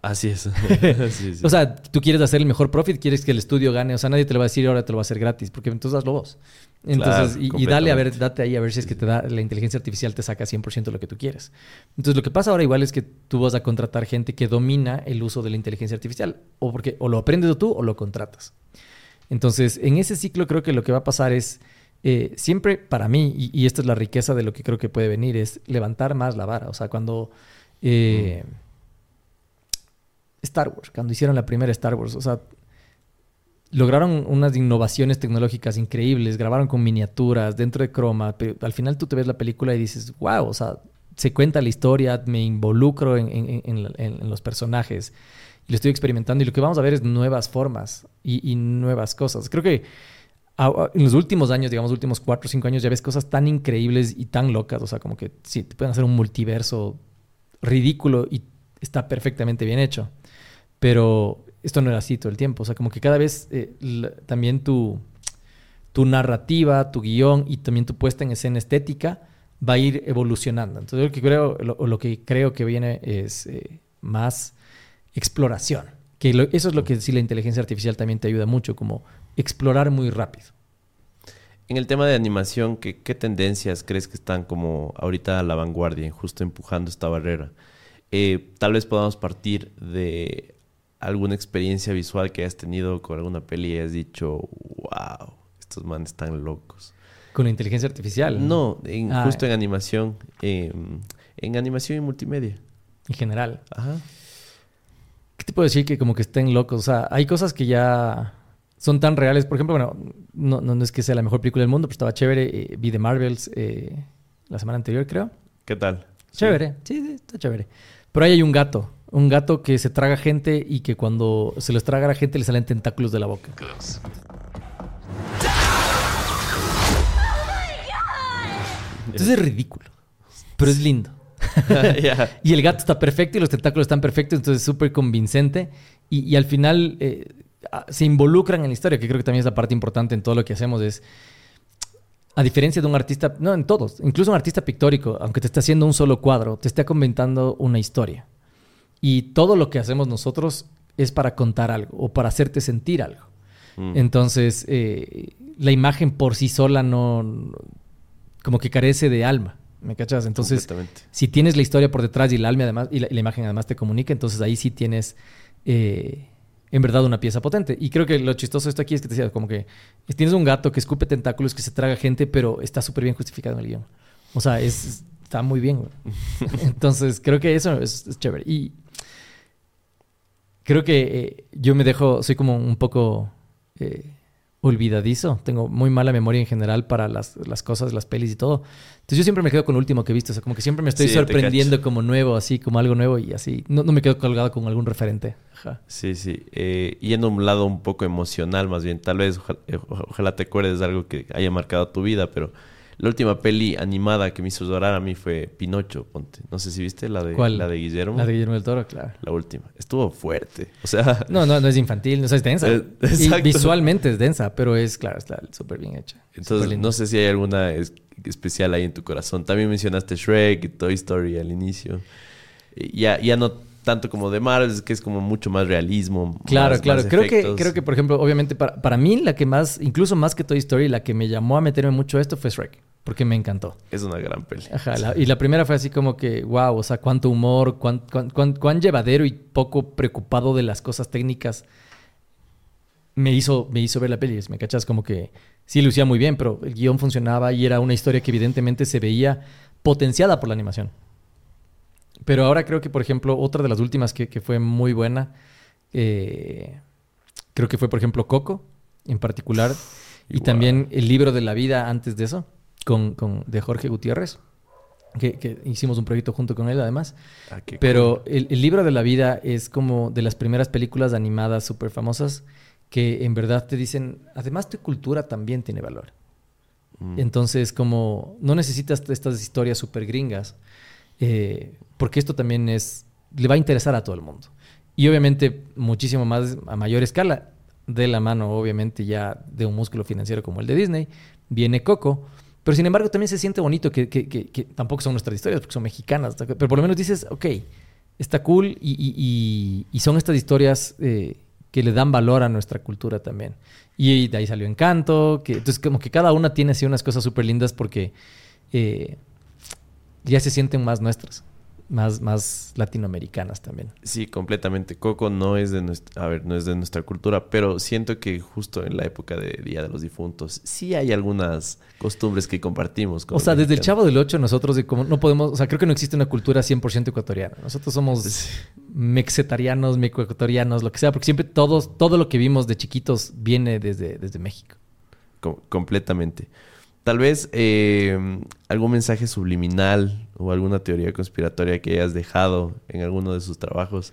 Así es. sí, sí. O sea, tú quieres hacer el mejor profit, quieres que el estudio gane. O sea, nadie te lo va a decir ahora te lo va a hacer gratis, porque entonces hazlo vos. Entonces, y, dale a ver, date ahí a ver si es que te da la inteligencia artificial te saca 100% lo que tú quieres. Entonces, lo que pasa ahora igual es que tú vas a contratar gente que domina el uso de la inteligencia artificial. O porque o lo aprendes tú o lo contratas. Entonces, en ese ciclo creo que lo que va a pasar es. Eh, siempre para mí, y, esta es la riqueza de lo que creo que puede venir, es levantar más la vara. O sea, cuando. Eh, mm. Star Wars, cuando hicieron la primera Star Wars. O sea, lograron unas innovaciones tecnológicas increíbles, grabaron con miniaturas dentro de Chroma, pero al final tú te ves la película y dices, wow, o sea, se cuenta la historia, me involucro en, los personajes y lo estoy experimentando y lo que vamos a ver es nuevas formas y, nuevas cosas. Creo que en los últimos años, digamos, últimos cuatro o cinco años, ya ves cosas tan increíbles y tan locas, o sea, como que sí, te pueden hacer un multiverso ridículo y está perfectamente bien hecho. Pero esto no era así todo el tiempo. O sea, como que cada vez eh, también tu, tu narrativa, tu guion y también tu puesta en escena estética va a ir evolucionando. Entonces, lo que creo, lo, lo que, creo que viene es eh, más exploración. Que eso es lo que sí la inteligencia artificial también te ayuda mucho, como explorar muy rápido. En el tema de animación, ¿qué, qué tendencias crees que están como ahorita a la vanguardia, justo empujando esta barrera? Eh, tal vez podamos partir de alguna experiencia visual que hayas tenido con alguna peli y has dicho, wow, estos manes están locos. ¿Con inteligencia artificial? No, ah, justo en animación. Em, en animación y multimedia. En general. Ajá. ¿Qué te puedo decir que como que estén locos? O sea, hay cosas que ya son tan reales. Por ejemplo, bueno, no, no, es que sea la mejor película del mundo, pero estaba chévere. Eh, vi The Marvels eh, la semana anterior, creo. ¿Qué tal? Chévere, sí, sí, está chévere. Pero ahí hay un gato. Un gato que se traga gente y que cuando se los traga a la gente le salen tentáculos de la boca. Entonces es ridículo. Pero es lindo. y el gato está perfecto y los tentáculos están perfectos, entonces es súper convincente. Y, al final eh, se involucran en la historia, que creo que también es la parte importante en todo lo que hacemos. Es, a diferencia de un artista, no en todos, incluso un artista pictórico, aunque te esté haciendo un solo cuadro, te esté comentando una historia. Y todo lo que hacemos nosotros es para contar algo o para hacerte sentir algo. Mm. Entonces, eh, la imagen por sí sola no, como que carece de alma. ¿Me cachas? Entonces, si tienes la historia por detrás y el alma además, y la, imagen además te comunica, entonces ahí sí tienes eh, en verdad una pieza potente. Y creo que lo chistoso de esto aquí es que te decía, como que tienes un gato que escupe tentáculos, que se traga gente, pero está súper bien justificado en el guion. O sea, es, está muy bien. Entonces, creo que eso es, es chévere. Y creo que eh, yo me dejo, soy como un poco eh, olvidadizo. Tengo muy mala memoria en general para las, cosas, las pelis y todo. Entonces yo siempre me quedo con lo último que he visto. O sea, como que siempre me estoy sorprendiendo como nuevo, así como algo nuevo y así. No, me quedo colgado con algún referente. Sí, sí. Eh, yendo a un lado un poco emocional más bien. Tal vez ojalá te acuerdes de algo que haya marcado tu vida, pero la última peli animada que me hizo llorar a mí fue Pinocho, ponte. No sé si viste la de, ¿Cuál? La de Guillermo. La de Guillermo del Toro, claro. La última. Estuvo fuerte. O sea... No, no, no es infantil, no es densa. Eh, visualmente es densa, pero es, claro, está súper bien hecha. Entonces, no sé si hay alguna especial ahí en tu corazón. También mencionaste Shrek y Toy Story al inicio. Ya, ya no tanto como de Marvel, que es como mucho más realismo. Claro, claro. creo, que, creo que, por ejemplo, obviamente para, para mí la que más, incluso más que Toy Story, la que me llamó a meterme mucho esto fue Shrek porque me encantó. Es una gran peli. Ajá, y la primera fue así como que, wow, o sea, cuánto humor, cuán, cuán, llevadero y poco preocupado de las cosas técnicas me hizo, me hizo ver la peli. ¿Me cachas? Como que sí lucía muy bien, pero el guion funcionaba y era una historia que evidentemente se veía potenciada por la animación. Pero ahora creo que, por ejemplo, otra de las últimas que, fue muy buena, eh, creo que fue, por ejemplo, Coco, en particular, y también el libro de la vida antes de eso con, con, de Jorge Gutiérrez, que, hicimos un proyecto junto con él además. Ah, Pero el, libro de la vida es como de las primeras películas animadas súper famosas que en verdad te dicen, además tu cultura también tiene valor. Mm. Entonces, como no necesitas estas historias súper gringas, eh, porque esto también es, le va a interesar a todo el mundo. Y obviamente muchísimo más a mayor escala, de la mano obviamente ya de un músculo financiero como el de Disney, viene Coco, pero sin embargo también se siente bonito que, que, que, tampoco son nuestras historias, porque son mexicanas. Pero por lo menos dices, ok, está cool y, y- y- y son estas historias eh, que le dan valor a nuestra cultura también. Y de ahí salió Encanto, que, entonces como que cada una tiene así unas cosas súper lindas porque eh, ya se sienten más nuestras, más, más latinoamericanas también. Sí, completamente. Coco no es de nuestra, a ver, no es de nuestra cultura, pero siento que justo en la época de Día de los Difuntos sí hay algunas costumbres que compartimos. con O sea, desde el. Chavo del Ocho nosotros como no podemos, o sea, creo que no existe una cultura 100% ecuatoriana. Nosotros somos Sí. mexetarianos, mecoecuatorianos, lo que sea, porque siempre todos, todo lo que vimos de chiquitos viene desde, desde México. Com- completamente. Tal vez eh, algún mensaje subliminal o alguna teoría conspiratoria que hayas dejado en alguno de sus trabajos.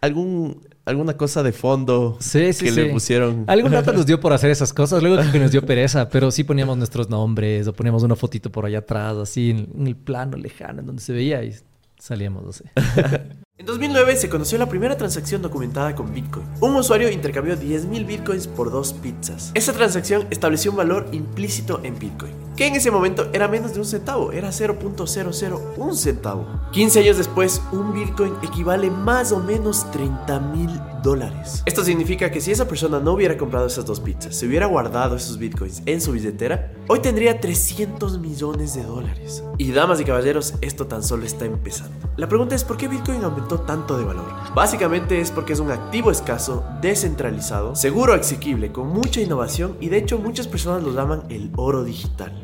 Algún, alguna cosa de fondo Sí, sí, que sí. le pusieron. Algún rato nos dio por hacer esas cosas, luego que nos dio pereza, pero sí poníamos nuestros nombres o poníamos una fotito por allá atrás, así en, en el plano lejano, en donde se veía y salíamos, no sé. En 2009 se conoció la primera transacción documentada con Bitcoin. Un usuario intercambió 10.000 Bitcoins por dos pizzas. Esa transacción estableció un valor implícito en Bitcoin, que en ese momento era menos de un centavo, era 0.001 centavo. 15 años después, un Bitcoin equivale más o menos 30 mil dólares. Esto significa que si esa persona no hubiera comprado esas dos pizzas, se hubiera guardado esos Bitcoins en su billetera, hoy tendría 300 millones de dólares. Y damas y caballeros, esto tan solo está empezando. La pregunta es por qué Bitcoin aumentó tanto de valor. Básicamente es porque es un activo escaso, descentralizado, seguro, asequible, con mucha innovación y de hecho muchas personas lo llaman el oro digital.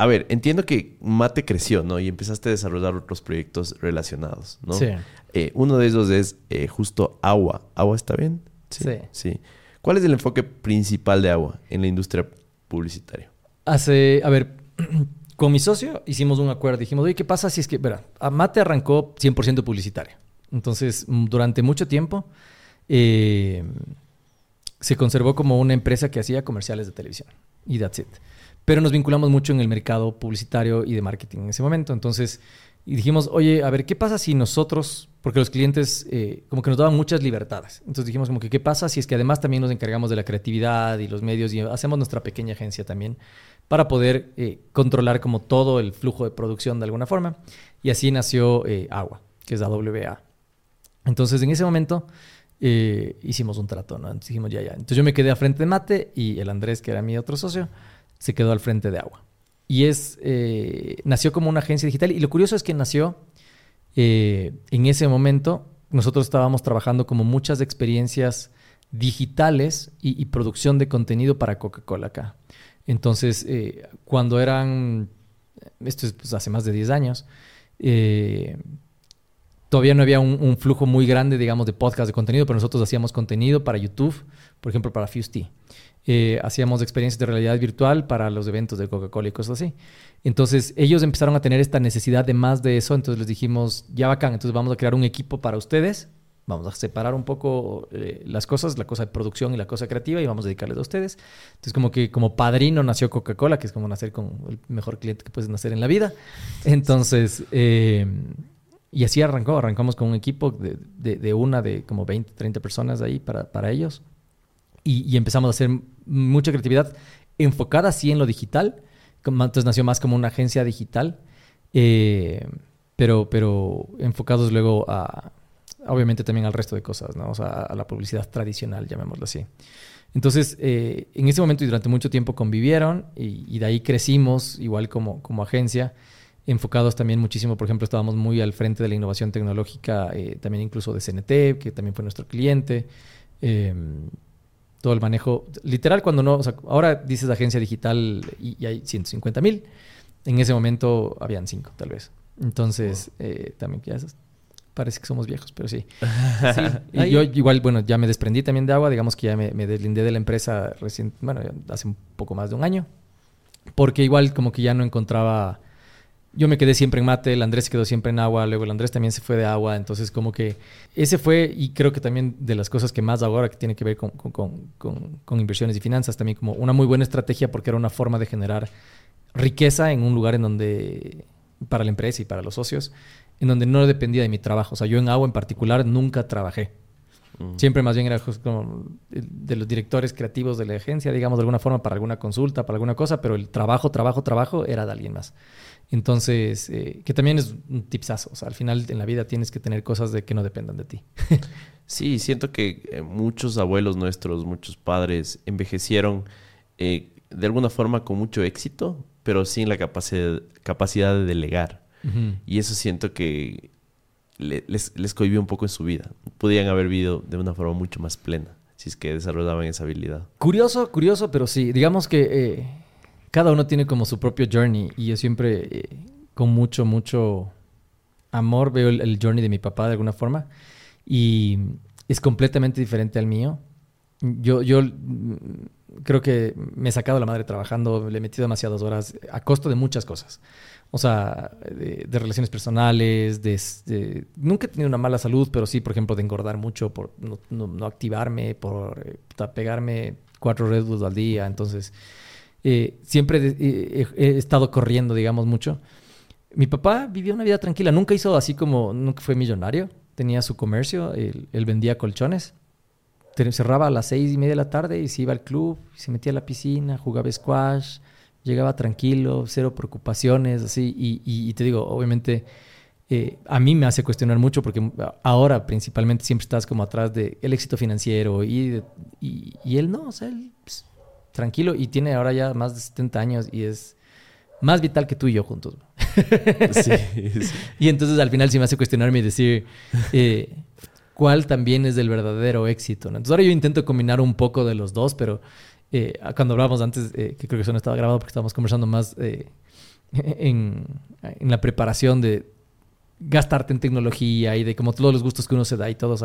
A ver, entiendo que Mate creció, ¿no? Y empezaste a desarrollar otros proyectos relacionados, ¿no? Sí. Eh, uno de ellos es eh, justo agua. ¿Agua está bien? Sí. Sí. ¿Cuál es el enfoque principal de agua en la industria publicitaria? Hace, a ver, con mi socio hicimos un acuerdo. Dijimos, oye, ¿qué pasa si es que, verá, Mate arrancó 100% publicitario. Entonces, mm, durante mucho tiempo eh, se conservó como una empresa que hacía comerciales de televisión. Y that's it. Pero nos vinculamos mucho en el mercado publicitario y de marketing en ese momento. Entonces, y dijimos, oye, a ver, ¿qué pasa si nosotros, porque los clientes eh, como que nos daban muchas libertades. Entonces dijimos como que, ¿qué pasa si es que además también nos encargamos de la creatividad y los medios y hacemos nuestra pequeña agencia también para poder eh, controlar como todo el flujo de producción de alguna forma? Y así nació eh, Agua, que es AWA. Entonces, en ese momento eh, hicimos un trato, ¿no? Entonces dijimos, ya, ya. Entonces yo me quedé al frente de Mate y el Andrés, que era mi otro socio, se quedó al frente de Agua. Y es, eh, nació como una agencia digital. Y lo curioso es que nació eh, en ese momento. Nosotros estábamos trabajando como muchas experiencias digitales y, producción de contenido para Coca-Cola acá. Entonces, eh, cuando eran, esto es pues, hace más de 10 años, todavía no había un, flujo muy grande, digamos, de podcast, de contenido, pero nosotros hacíamos contenido para YouTube, por ejemplo, para Fusty. Eh, hacíamos experiencias de realidad virtual para los eventos de Coca-Cola y cosas así. Entonces, ellos empezaron a tener esta necesidad de más de eso, entonces les dijimos, ya bacán, entonces vamos a crear un equipo para ustedes, vamos a separar un poco eh, las cosas, la cosa de producción y la cosa creativa, y vamos a dedicarles a ustedes. Entonces, como que como padrino nació Coca-Cola, que es como nacer con el mejor cliente que puedes nacer en la vida. Entonces, eh, y así arrancó, arrancamos con un equipo de, de, una de como 20, 30 personas ahí para, para ellos. Y, empezamos a hacer mucha creatividad enfocada así en lo digital. Entonces nació más como una agencia digital, eh, pero, pero enfocados luego a, obviamente también al resto de cosas, ¿no? O sea, a la publicidad tradicional, llamémoslo así. Entonces, eh, en ese momento y durante mucho tiempo convivieron y, de ahí crecimos igual como, como agencia enfocados también muchísimo, por ejemplo, estábamos muy al frente de la innovación tecnológica, eh, también incluso de CNT, que también fue nuestro cliente. Eh, todo el manejo, literal, cuando no, o sea, ahora dices agencia digital y, y hay 150 mil, en ese momento habían cinco, tal vez. Entonces, wow. eh, también ya parece que somos viejos, pero sí. sí. Y yo igual, bueno, ya me desprendí también de agua, digamos que ya me, me deslindé de la empresa recién, bueno, hace un poco más de un año, porque igual como que ya no encontraba yo me quedé siempre en mate, el Andrés se quedó siempre en agua, luego el Andrés también se fue de agua, entonces como que ese fue, y creo que también de las cosas que más ahora que tiene que ver con, con, con, con inversiones y finanzas, también como una muy buena estrategia porque era una forma de generar riqueza en un lugar en donde, para la empresa y para los socios, en donde no dependía de mi trabajo. O sea, yo en agua en particular nunca trabajé. Mm. Siempre más bien era como de los directores creativos de la agencia, digamos, de alguna forma, para alguna consulta, para alguna cosa, pero el trabajo, trabajo, trabajo era de alguien más. Entonces, eh, que también es un tipsazo. O sea, al final en la vida tienes que tener cosas de que no dependan de ti. sí, siento que eh, muchos abuelos nuestros, muchos padres envejecieron eh, de alguna forma con mucho éxito, pero sin la capacidad, capacidad de delegar. Y eso siento que les, les cohibió un poco en su vida. Podían haber vivido de una forma mucho más plena si es que desarrollaban esa habilidad. Curioso, curioso, pero sí, digamos que cada uno tiene como su propio journey y yo siempre eh, con mucho, mucho amor veo el, journey de mi papá de alguna forma y es completamente diferente al mío. Yo, yo mm, creo que me he sacado la madre trabajando, le he metido demasiadas horas a costo de muchas cosas. O sea, de, relaciones personales, de, Nunca he tenido una mala salud, pero sí, por ejemplo, de engordar mucho, por no, activarme, por eh, pegarme cuatro Red Bulls al día. Entonces, eh, siempre eh, he estado corriendo, digamos, mucho. Mi papá vivía una vida tranquila, nunca hizo así como, nunca fue millonario, tenía su comercio, él, vendía colchones, cerraba a las seis y media de la tarde y se iba al club, se metía a la piscina, jugaba squash, llegaba tranquilo, cero preocupaciones, así, y, te digo, obviamente... Eh, a mí me hace cuestionar mucho porque ahora principalmente siempre estás como atrás del éxito financiero y, y, él no, o sea, él pues, tranquilo y tiene ahora ya más de 70 años y es más vital que tú y yo juntos. Sí, Y entonces al final sí me hace cuestionarme y decir eh, cuál también es el verdadero éxito. Entonces ahora yo intento combinar un poco de los dos, pero eh, cuando hablábamos antes, eh, que creo que eso no estaba grabado porque estábamos conversando más en, en, la preparación de gastarte en tecnología y de como todos los gustos que uno se da y todo.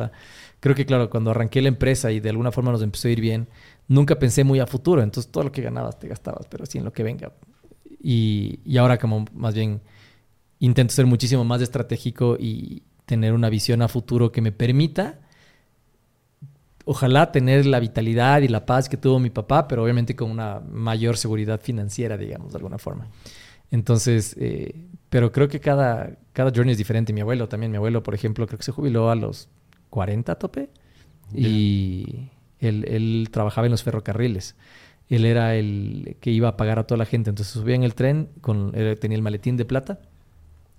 Creo que claro, cuando arranqué la empresa y de alguna forma nos empezó a ir bien, nunca pensé muy a futuro, entonces todo lo que ganabas te gastabas, pero sí en lo que venga. Y, y ahora como más bien intento ser muchísimo más estratégico y tener una visión a futuro que me permita, ojalá tener la vitalidad y la paz que tuvo mi papá, pero obviamente con una mayor seguridad financiera, digamos, de alguna forma. Entonces, eh, pero creo que cada, cada journey es diferente. Mi abuelo también, mi abuelo, por ejemplo, creo que se jubiló a los 40 a tope. Y él, trabajaba en los ferrocarriles. Él era el que iba a pagar a toda la gente. Entonces subía en el tren, con, tenía el maletín de plata,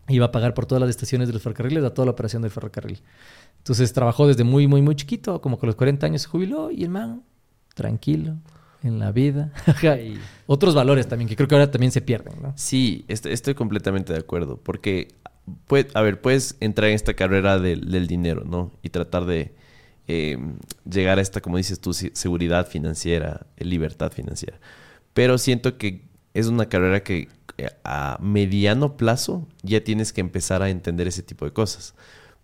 iba a pagar por todas las estaciones de los ferrocarriles a toda la operación del ferrocarril. Entonces trabajó desde muy, muy, muy chiquito, como con los 40 años se jubiló y el man, tranquilo, en la vida. otros valores también, que creo que ahora también se pierden, ¿no? Sí, estoy, completamente de acuerdo, porque, puede, a ver, puedes entrar en esta carrera del dinero, ¿no? Y tratar de Em, llegar a esta, como dices tú, seguridad financiera, libertad financiera. Pero siento que es una carrera que a mediano plazo ya tienes que empezar a entender ese tipo de cosas.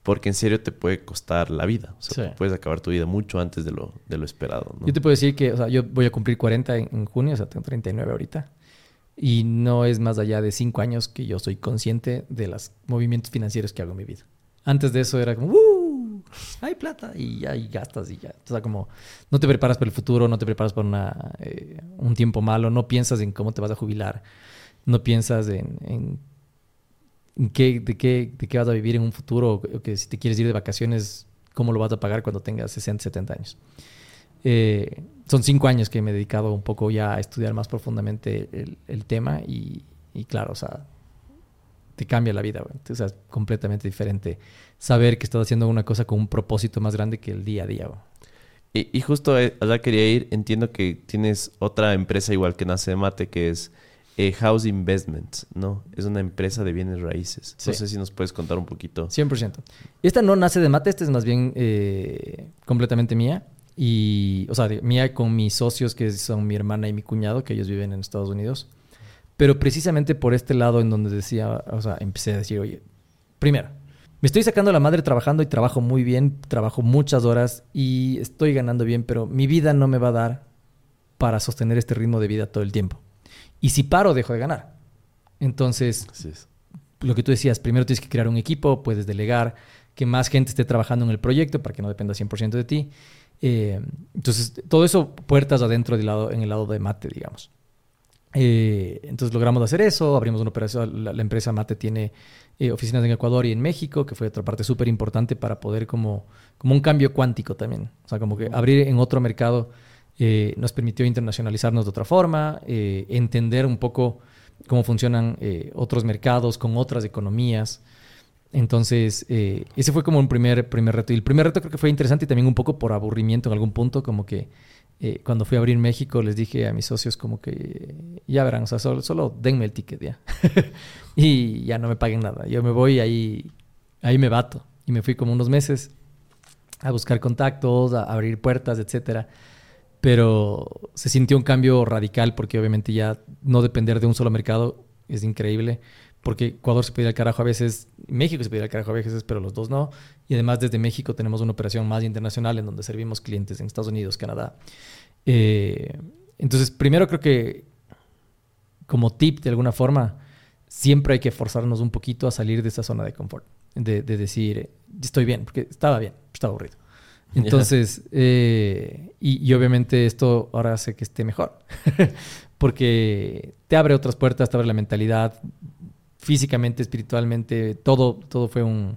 Porque en serio te puede costar la vida. O sea, puedes acabar tu vida mucho antes de lo, de lo esperado. Yo te puedo decir que, o sea, yo voy a cumplir 40 en, en, junio, o sea, tengo 39 ahorita. Y no es más allá de 5 años que yo soy consciente de los movimientos financieros que hago en mi vida. Antes de eso era como, ¡uh! hay plata y ya y gastas y ya. O sea, como no te preparas para el futuro, no te preparas para una, eh, un tiempo malo, no piensas en cómo te vas a jubilar, no piensas en, en, qué, de, qué, de qué vas a vivir en un futuro, o que si te quieres ir de vacaciones, cómo lo vas a pagar cuando tengas 60, 70 años. Eh, son cinco años que me he dedicado un poco ya a estudiar más profundamente el, tema y, y claro, o sea, te cambia la vida, O sea, es completamente diferente saber que estás haciendo una cosa con un propósito más grande que el día a día. Y, justo eh, allá quería ir, entiendo que tienes otra empresa igual que nace de mate, que es eh, House Investments, ¿no? Es una empresa de bienes raíces. No sé si nos puedes contar un poquito. 100%. Esta no nace de mate, esta es más bien eh, completamente mía. Y, o sea, mía con mis socios, que son mi hermana y mi cuñado, que ellos viven en Estados Unidos. Pero precisamente por este lado en donde decía, o sea, empecé a decir, oye, primero, me estoy sacando la madre trabajando y trabajo muy bien, trabajo muchas horas y estoy ganando bien, pero mi vida no me va a dar para sostener este ritmo de vida todo el tiempo. Y si paro, dejo de ganar. Entonces, lo que tú decías, primero tienes que crear un equipo, puedes delegar, que más gente esté trabajando en el proyecto para que no dependa 100% de ti. Eh, entonces, todo eso puertas adentro del lado, en el lado de Mate, digamos. Eh, entonces logramos hacer eso, abrimos una operación, la, empresa Mate tiene eh, oficinas en Ecuador y en México, que fue otra parte súper importante para poder como, como un cambio cuántico también. O sea, como que abrir en otro mercado nos permitió internacionalizarnos de otra forma, entender un poco cómo funcionan otros mercados con otras economías. Entonces, eh, ese fue como un primer, primer reto. Y el primer reto creo que fue interesante y también un poco por aburrimiento en algún punto, como que eh, cuando fui a abrir México les dije a mis socios como que ya verán, o sea, solo, solo denme el ticket ya. y ya no me paguen nada. Yo me voy ahí, ahí me bato. Y me fui como unos meses a buscar contactos, a abrir puertas, etcétera. Pero se sintió un cambio radical porque obviamente ya no depender de un solo mercado es increíble porque Ecuador se pide al carajo a veces, México se pide al carajo a veces, pero los dos no. Y además desde México tenemos una operación más internacional en donde servimos clientes en Estados Unidos, Canadá. Eh, entonces, primero creo que como tip de alguna forma, siempre hay que forzarnos un poquito a salir de esa zona de confort, de, decir, estoy bien, porque estaba bien, estaba aburrido. Entonces, eh, y, y, obviamente esto ahora hace que esté mejor, porque te abre otras puertas, te abre la mentalidad, físicamente, espiritualmente, todo, todo fue un...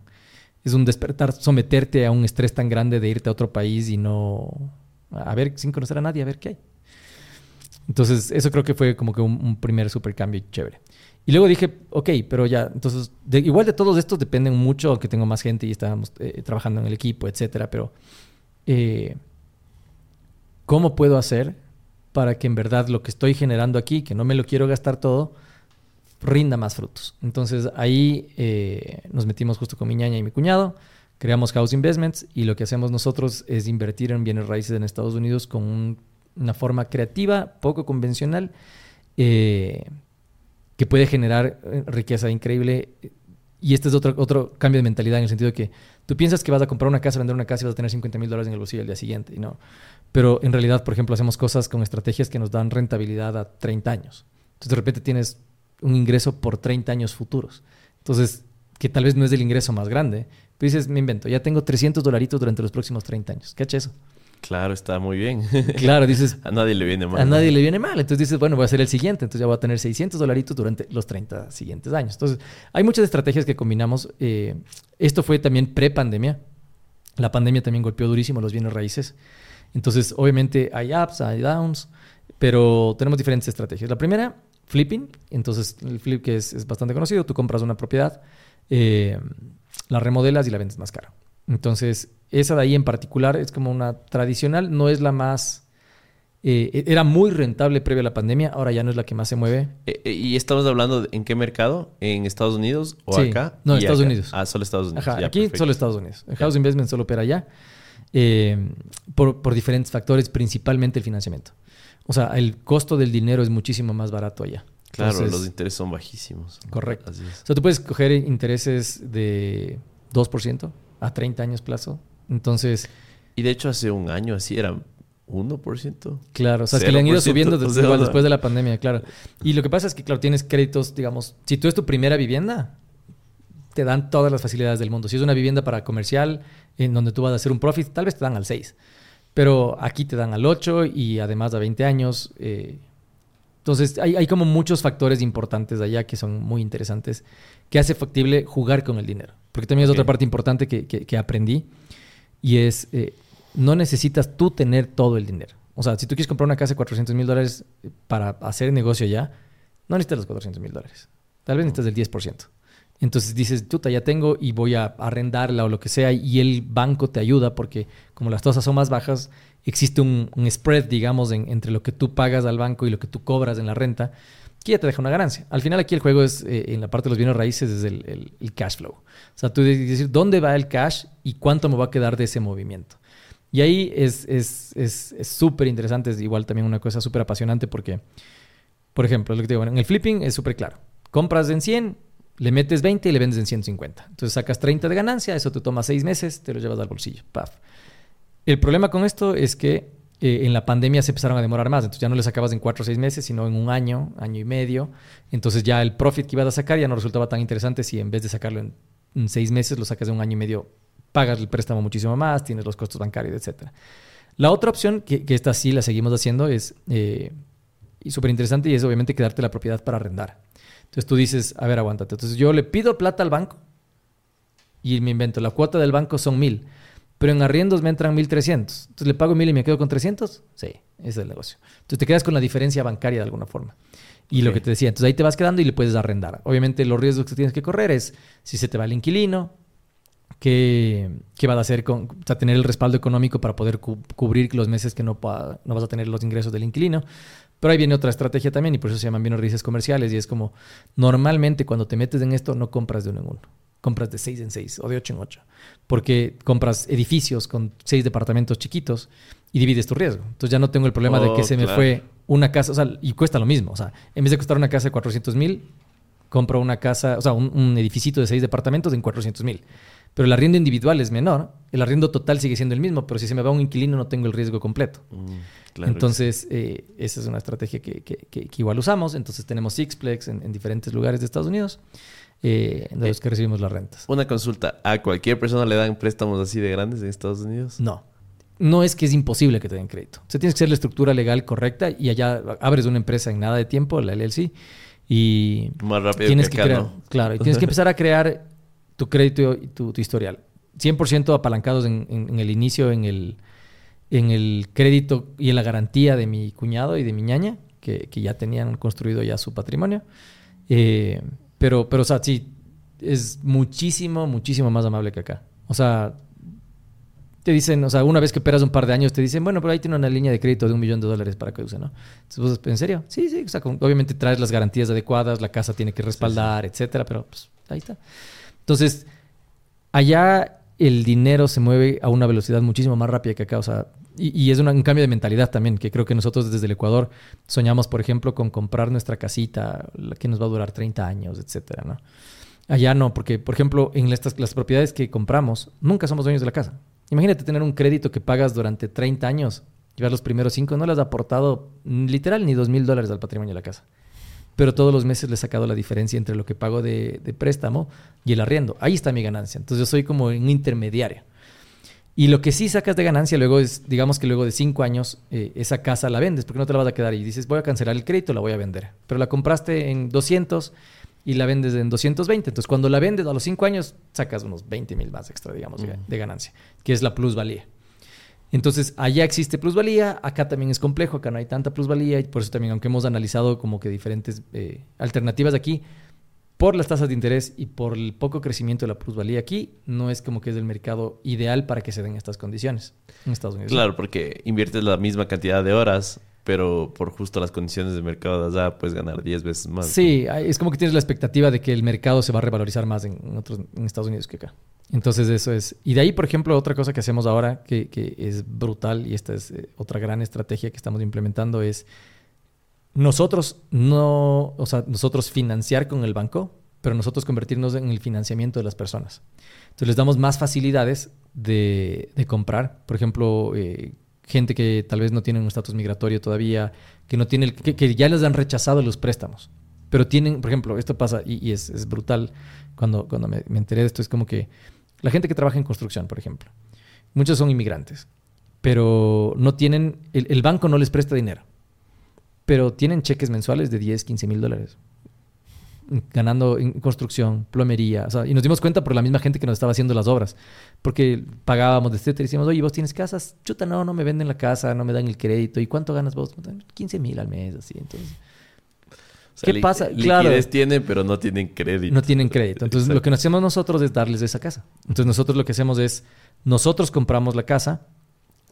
Es un despertar, someterte a un estrés tan grande de irte a otro país y no... A ver, sin conocer a nadie, a ver qué hay. Entonces, eso creo que fue como que un, primer super cambio chévere. Y luego dije, ok, pero ya, entonces, igual de todos estos dependen mucho, aunque tengo más gente y estábamos eh, trabajando en el equipo, etcétera, pero eh, ¿cómo puedo hacer para que en verdad lo que estoy generando aquí, que no me lo quiero gastar todo, rinda más frutos. Entonces ahí eh, nos metimos justo con mi ñaña y mi cuñado, creamos House Investments y lo que hacemos nosotros es invertir en bienes raíces en Estados Unidos con una forma creativa, poco convencional, eh, que puede generar riqueza increíble. Y este es otro, otro cambio de mentalidad en el sentido de que tú piensas que vas a comprar una casa, vender una casa y vas a tener 50 mil dólares en el bolsillo el día siguiente. Y no. Pero en realidad, por ejemplo, hacemos cosas con estrategias que nos dan rentabilidad a 30 años. Entonces de repente tienes un ingreso por 30 años futuros. Entonces, que tal vez no es el ingreso más grande, pero dices, me invento, ya tengo 300 dolaritos durante los próximos 30 años. ¿Qué eso? Claro, está muy bien. Claro, dices... a nadie le viene mal. A nadie le viene mal. Entonces dices, bueno, voy a hacer el siguiente. Entonces ya voy a tener 600 dolaritos durante los 30 siguientes años. Entonces, hay muchas estrategias que combinamos. Eh, esto fue también pre-pandemia. La pandemia también golpeó durísimo los bienes raíces. Entonces, obviamente hay ups, hay downs, pero tenemos diferentes estrategias. La primera flipping. Entonces, el flip que es, bastante conocido, tú compras una propiedad, eh, la remodelas y la vendes más cara. Entonces, esa de ahí en particular es como una tradicional, no es la más... Eh, era muy rentable previo a la pandemia, ahora ya no es la que más se mueve. Eh, ¿Y estamos hablando en qué mercado? ¿En Estados Unidos o acá? No, en Estados Unidos. Ah, solo Estados Unidos. aquí solo Estados Unidos. El House Investment solo opera allá. por, por diferentes factores, principalmente el financiamiento. O sea, el costo del dinero es muchísimo más barato allá. Claro, los intereses son bajísimos. Correcto. O sea, tú puedes coger intereses de 2% a 30 años plazo. Entonces... Y de hecho hace un año así era 1%. Claro, o sea, es que le han ido subiendo después de la pandemia, claro. Y lo que pasa es que, claro, tienes créditos, digamos, si tú es tu primera vivienda, te dan todas las facilidades del mundo. Si es una vivienda para comercial, en donde tú vas a hacer un profit, tal vez te dan al 6. Pero aquí te dan al 8 y además a 20 años. Eh, entonces hay, como muchos factores importantes allá que son muy interesantes que hace factible jugar con el dinero. Porque también es otra parte importante que, aprendí y es, eh, no necesitas tú tener todo el dinero. O sea, si tú quieres comprar una casa de 400 mil dólares para hacer negocio ya, no necesitas los 400 mil dólares. Tal vez necesitas el 10%. Entonces dices, puta, ya tengo y voy a arrendarla o lo que sea, y el banco te ayuda porque como las tasas son más bajas, existe un, spread, digamos, entre lo que tú pagas al banco y lo que tú cobras en la renta, que ya te deja una ganancia. Al final aquí el juego es, eh, en la parte de los bienes raíces, es el, cash flow. O sea, tú decir dónde va el cash y cuánto me va a quedar de ese movimiento. Y ahí es súper es, interesante, es igual también una cosa súper apasionante porque, por ejemplo, lo que te digo, en el flipping es súper claro. Compras en 100, le metes 20 y le vendes en 150. Entonces sacas 30 de ganancia, eso te toma 6 meses, te lo llevas al bolsillo. Paf. El problema con esto es que eh, en la pandemia se empezaron a demorar más. Entonces ya no le sacabas en cuatro o seis meses, sino en un año, año y medio. Entonces ya el profit que ibas a sacar ya no resultaba tan interesante si en vez de sacarlo en, en seis meses, lo sacas de un año y medio, pagas el préstamo muchísimo más, tienes los costos bancarios, etc. La otra opción, que, esta sí la seguimos haciendo, es eh, súper interesante y es obviamente quedarte la propiedad para arrendar. Entonces tú dices, a ver, aguántate. Entonces yo le pido plata al banco y me invento, la cuota del banco son mil, pero en arriendos me entran 1300. Entonces le pago mil y me quedo con 300. Sí, ese es el negocio. Entonces te quedas con la diferencia bancaria de alguna forma. Y lo que te decía, entonces ahí te vas quedando y le puedes arrendar. Obviamente los riesgos que tienes que correr es si se te va el inquilino, qué, qué va a hacer con, o sea, tener el respaldo económico para poder cu- cubrir los meses que no, no vas a tener los ingresos del inquilino. Pero ahí viene otra estrategia también y por eso se llaman bienes raíces comerciales y es como normalmente cuando te metes en esto no compras de uno en uno, compras de seis en seis o de ocho en ocho, porque compras edificios con seis departamentos chiquitos y divides tu riesgo. Entonces ya no tengo el problema de Oh, que se me fue una casa, o sea, y cuesta lo mismo, o sea, en vez de costar una casa de 400 mil, compro una casa, o sea, un, un edificito de seis departamentos en 400 mil. Pero el arriendo individual es menor, el arriendo total sigue siendo el mismo, pero si se me va un inquilino no tengo el riesgo completo. Mm, claro. Entonces, eh, esa es una estrategia que, que- que- que igual usamos. Entonces, tenemos Sixplex en, en diferentes lugares de Estados Unidos, eh, de los que recibimos las rentas. Una consulta. ¿A cualquier persona le dan préstamos así de grandes en Estados Unidos? No. No es que es imposible que te den crédito. O sea, tienes que ser la estructura legal correcta y allá abres una empresa en nada de tiempo, la LLC, y Más rápido tienes que que acá, crear, ¿no? claro, y tienes que empezar a crear tu crédito y tu, tu historial. 100% apalancados en, en- en el inicio, en el, en el crédito y en la garantía de mi cuñado y de mi ñaña, que, que ya tenían construido ya su patrimonio. Eh, pero, pero, o sea, sí, es muchísimo, muchísimo más amable que acá. O sea, te dicen, o sea, una vez que operas un par de años, te dicen, bueno, pero ahí tiene una línea de crédito de un millón de dólares para que use, ¿no? Entonces, pues, ¿en serio? Sí, sí, o sea, con- obviamente traes las garantías adecuadas, la casa tiene que respaldar, etcétera, pero pues ahí está. Entonces, allá el dinero se mueve a una velocidad muchísimo más rápida que acá, o sea, y, es un cambio de mentalidad también, que creo que nosotros desde el Ecuador soñamos, por ejemplo, con comprar nuestra casita, la que nos va a durar 30 años, etcétera, ¿no? Allá no, porque, por ejemplo, en estas, las propiedades que compramos, nunca somos dueños de la casa. Imagínate tener un crédito que pagas durante 30 años vas los primeros 5, no le has aportado literal ni 2 mil dólares al patrimonio de la casa. Pero todos los meses le he sacado la diferencia entre lo que pago de, de préstamo y el arriendo. Ahí está mi ganancia. Entonces yo soy como un intermediario. Y lo que sí sacas de ganancia luego es, digamos que luego de 5 años, eh, esa casa la vendes porque no te la vas a quedar y dices, voy a cancelar el crédito, la voy a vender. Pero la compraste en 200 y la vendes en 220. Entonces, cuando la vendes a los 5 años, sacas unos 20 mil más extra, digamos, de ganancia, que es la plusvalía. Entonces, allá existe plusvalía, acá también es complejo, acá no hay tanta plusvalía, y por eso también, aunque hemos analizado como que diferentes eh, alternativas aquí, por las tasas de interés y por el poco crecimiento de la plusvalía aquí, no es como que es el mercado ideal para que se den estas condiciones en Estados Unidos. Claro, porque inviertes la misma cantidad de horas, pero por justo las condiciones de mercado de allá puedes ganar 10 veces más. Sí, es como que tienes la expectativa de que el mercado se va a revalorizar más en, en otros, en Estados Unidos que acá. Entonces eso es... Y de ahí, por ejemplo, otra cosa que hacemos ahora que, que es brutal y esta es eh, otra gran estrategia que estamos implementando es nosotros no, o sea, nosotros financiar con el banco, pero nosotros convertirnos en el financiamiento de las personas. Entonces les damos más facilidades de, de comprar. Por ejemplo, eh, gente que tal vez no tiene un estatus migratorio todavía, que no tiene el- que, ya les han rechazado los préstamos. Pero tienen, por ejemplo, esto pasa y, es, brutal cuando, cuando me, enteré de esto, es como que la gente que trabaja en construcción, por ejemplo, muchos son inmigrantes, pero no tienen, el, el banco no les presta dinero, pero tienen cheques mensuales de 10, 15 mil dólares ganando en construcción, plomería, o sea, y nos dimos cuenta por la misma gente que nos estaba haciendo las obras, porque pagábamos de etcétera y decíamos, oye, vos tienes casas, chuta, no, no me venden la casa, no me dan el crédito, ¿y cuánto ganas vos? 15 mil al mes, así, entonces, O sea, ¿Qué pasa? Claro. tienen, pero no tienen crédito. no tienen crédito. Entonces, lo que nos hacemos nosotros es darles esa casa. Entonces, nosotros lo que hacemos es, nosotros compramos la casa,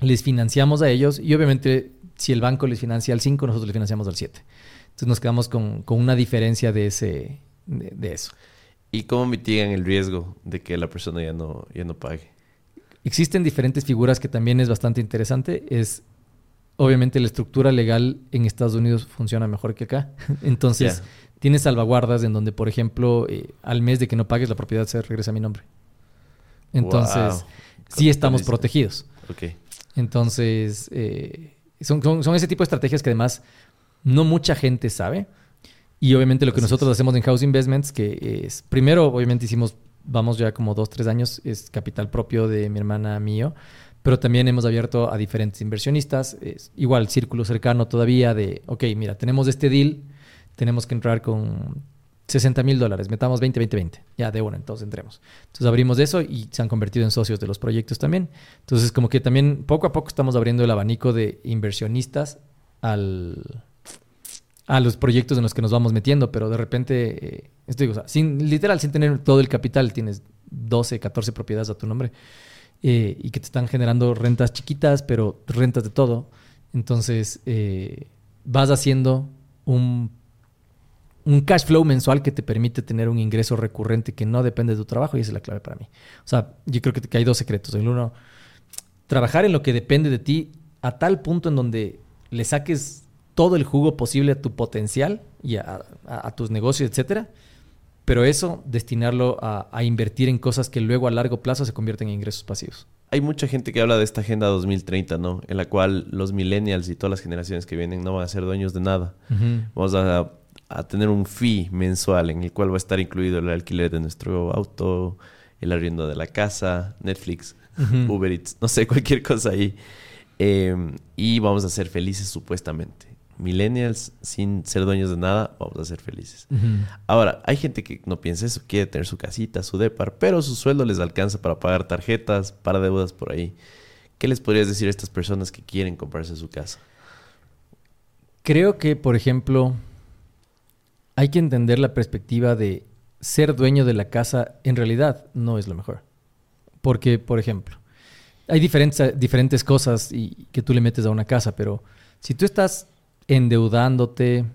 les financiamos a ellos y obviamente si el banco les financia al 5, nosotros les financiamos al 7. Entonces, nos quedamos con, con una diferencia de, ese, de, de eso. ¿Y cómo mitigan el riesgo de que la persona ya no, ya no pague? Existen diferentes figuras que también es bastante interesante. Es, obviamente, la estructura legal en Estados Unidos funciona mejor que acá. Entonces, Ya. tienes salvaguardas en donde, por ejemplo, eh, al mes de que no pagues, la propiedad se regresa a mi nombre. Entonces, Wow. sí estamos protegidos. Ok. Entonces, eh, son, son, son ese tipo de estrategias que además no mucha gente sabe. Y obviamente lo que Así nosotros es. hacemos en House Investments, que es, primero, obviamente hicimos, vamos ya como dos, tres años, es capital propio de mi hermana mío, pero también hemos abierto a diferentes inversionistas, es igual, círculo cercano todavía de, ok, mira, tenemos este deal, tenemos que entrar con 60 mil dólares, metamos 20, 20, 20, ya de una, entonces entremos. Entonces abrimos eso y se han convertido en socios de los proyectos también. Entonces como que también poco a poco estamos abriendo el abanico de inversionistas al a los proyectos en los que nos vamos metiendo, pero de repente, eh, esto o sea, sin, literal, sin tener todo el capital, tienes 12, 14 propiedades a tu nombre eh, y que te están generando rentas chiquitas, pero rentas de todo. Entonces, eh, vas haciendo un, un cash flow mensual que te permite tener un ingreso recurrente que no depende de tu trabajo y esa es la clave para mí. O sea, yo creo que hay dos secretos. El uno, trabajar en lo que depende de ti a tal punto en donde le saques todo el jugo posible a tu potencial y a, a- a tus negocios, etcétera. Pero eso, destinarlo a, a invertir en cosas que luego a largo plazo se convierten en ingresos pasivos. Hay mucha gente que habla de esta agenda 2030, ¿no? En la cual los millennials y todas las generaciones que vienen no van a ser dueños de nada. Vamos a, a tener un fee mensual en el cual va a estar incluido el alquiler de nuestro auto, el arriendo de la casa, Netflix. Uber Eats, no sé, cualquier cosa ahí. Eh, y vamos a ser felices supuestamente. Millennials sin ser dueños de nada, vamos a ser felices. Ahora, hay gente que no piensa eso, quiere tener su casita, su depar, pero su sueldo les alcanza para pagar tarjetas, para deudas por ahí. ¿Qué les podrías decir a estas personas que quieren comprarse su casa? Creo que, por ejemplo, hay que entender la perspectiva de ser dueño de la casa en realidad no es lo mejor. Porque, por ejemplo, hay diferentes, diferentes cosas y, que tú le metes a una casa, pero si tú estás endeudándote...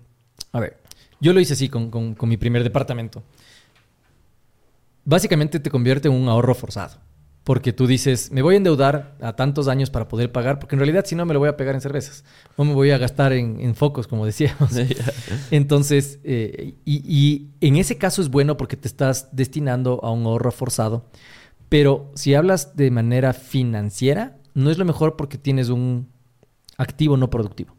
A ver, yo lo hice así con, con- con mi primer departamento. Básicamente te convierte en un ahorro forzado. Porque tú dices, me voy a endeudar a tantos años para poder pagar, porque en realidad si no me lo voy a pegar en cervezas. O me voy a gastar en, en focos, como decíamos. Entonces, eh, y, y en ese caso es bueno porque te estás destinando a un ahorro forzado. Pero si hablas de manera financiera, no es lo mejor porque tienes un activo no productivo.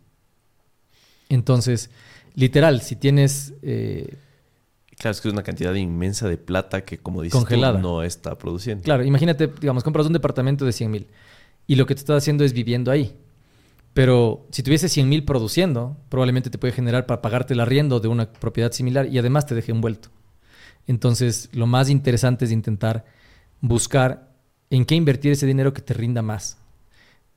Entonces, literal, si tienes... eh, Claro, es que es una cantidad inmensa de plata que, como dices, tú, no está produciendo. Claro, imagínate, digamos, compras un departamento de 100 mil y lo que te estás haciendo es viviendo ahí. Pero si tuviese 100 mil produciendo, probablemente te puede generar para pagarte el arriendo de una propiedad similar y además te deje envuelto. Entonces, lo más interesante es intentar buscar en qué invertir ese dinero que te rinda más.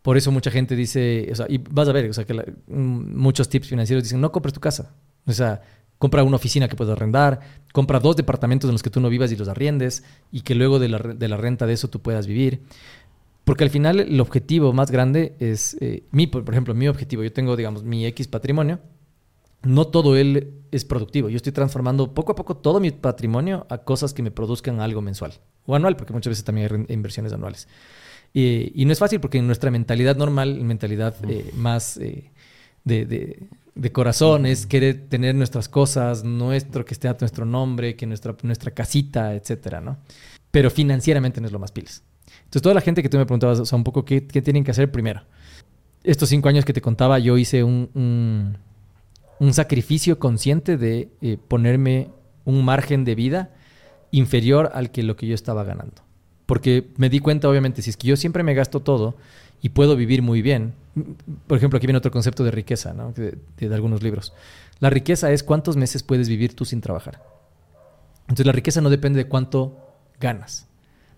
Por eso mucha gente dice, o sea, y vas a ver, o sea, que mm, muchos tips financieros dicen, no compres tu casa. O sea, compra una oficina que puedas arrendar, compra dos departamentos en los que tú no vivas y los arriendes, y que luego de la, de la renta de eso tú puedas vivir. Porque al final el objetivo más grande es, eh, por ejemplo, mi objetivo, yo tengo, digamos, mi X patrimonio, no todo él es productivo. Yo estoy transformando poco a poco todo mi patrimonio a cosas que me produzcan algo mensual o anual, porque muchas veces también hay inversiones anuales. Y, y no es fácil porque en nuestra mentalidad normal, mentalidad eh, más eh, de, de- de corazón, es querer tener nuestras cosas, nuestro, que esté a nuestro nombre, que nuestra, nuestra casita, etcétera, ¿no? Pero financieramente no es lo más pilas. Entonces, toda la gente que tú me preguntabas, o sea, un poco qué, qué tienen que hacer primero. Estos cinco años que te contaba, yo hice un, un, un sacrificio consciente de eh, ponerme un margen de vida inferior al que lo que yo estaba ganando. Porque me di cuenta, obviamente, si es que yo siempre me gasto todo y puedo vivir muy bien. Por ejemplo, aquí viene otro concepto de riqueza, ¿no? de, de- de algunos libros. La riqueza es cuántos meses puedes vivir tú sin trabajar. Entonces, la riqueza no depende de cuánto ganas,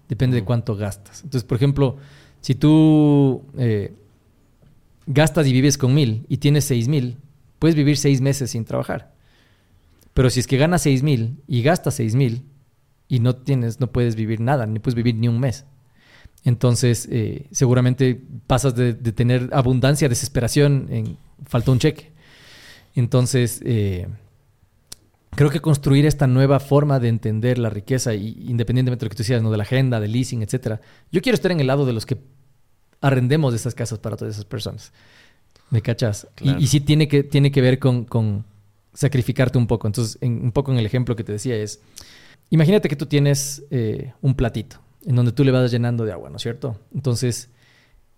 depende de cuánto gastas. Entonces, por ejemplo, si tú eh, gastas y vives con mil y tienes seis mil, puedes vivir seis meses sin trabajar. Pero si es que ganas seis mil y gastas seis mil y no tienes, no puedes vivir nada, ni puedes vivir ni un mes. Entonces, eh, seguramente pasas de, de tener abundancia desesperación en faltó un cheque. Entonces, eh, creo que construir esta nueva forma de entender la riqueza, y, independientemente de lo que tú decías, ¿no? de la agenda, del leasing, etcétera, yo quiero estar en el lado de los que arrendemos esas casas para todas esas personas. ¿Me cachas? Y- Claro. Y, sí tiene que, tiene que ver con, con sacrificarte un poco. Entonces, en- un poco en el ejemplo que te decía es, imagínate que tú tienes eh, un platito en donde tú le vas llenando de agua, ¿no es cierto? Entonces,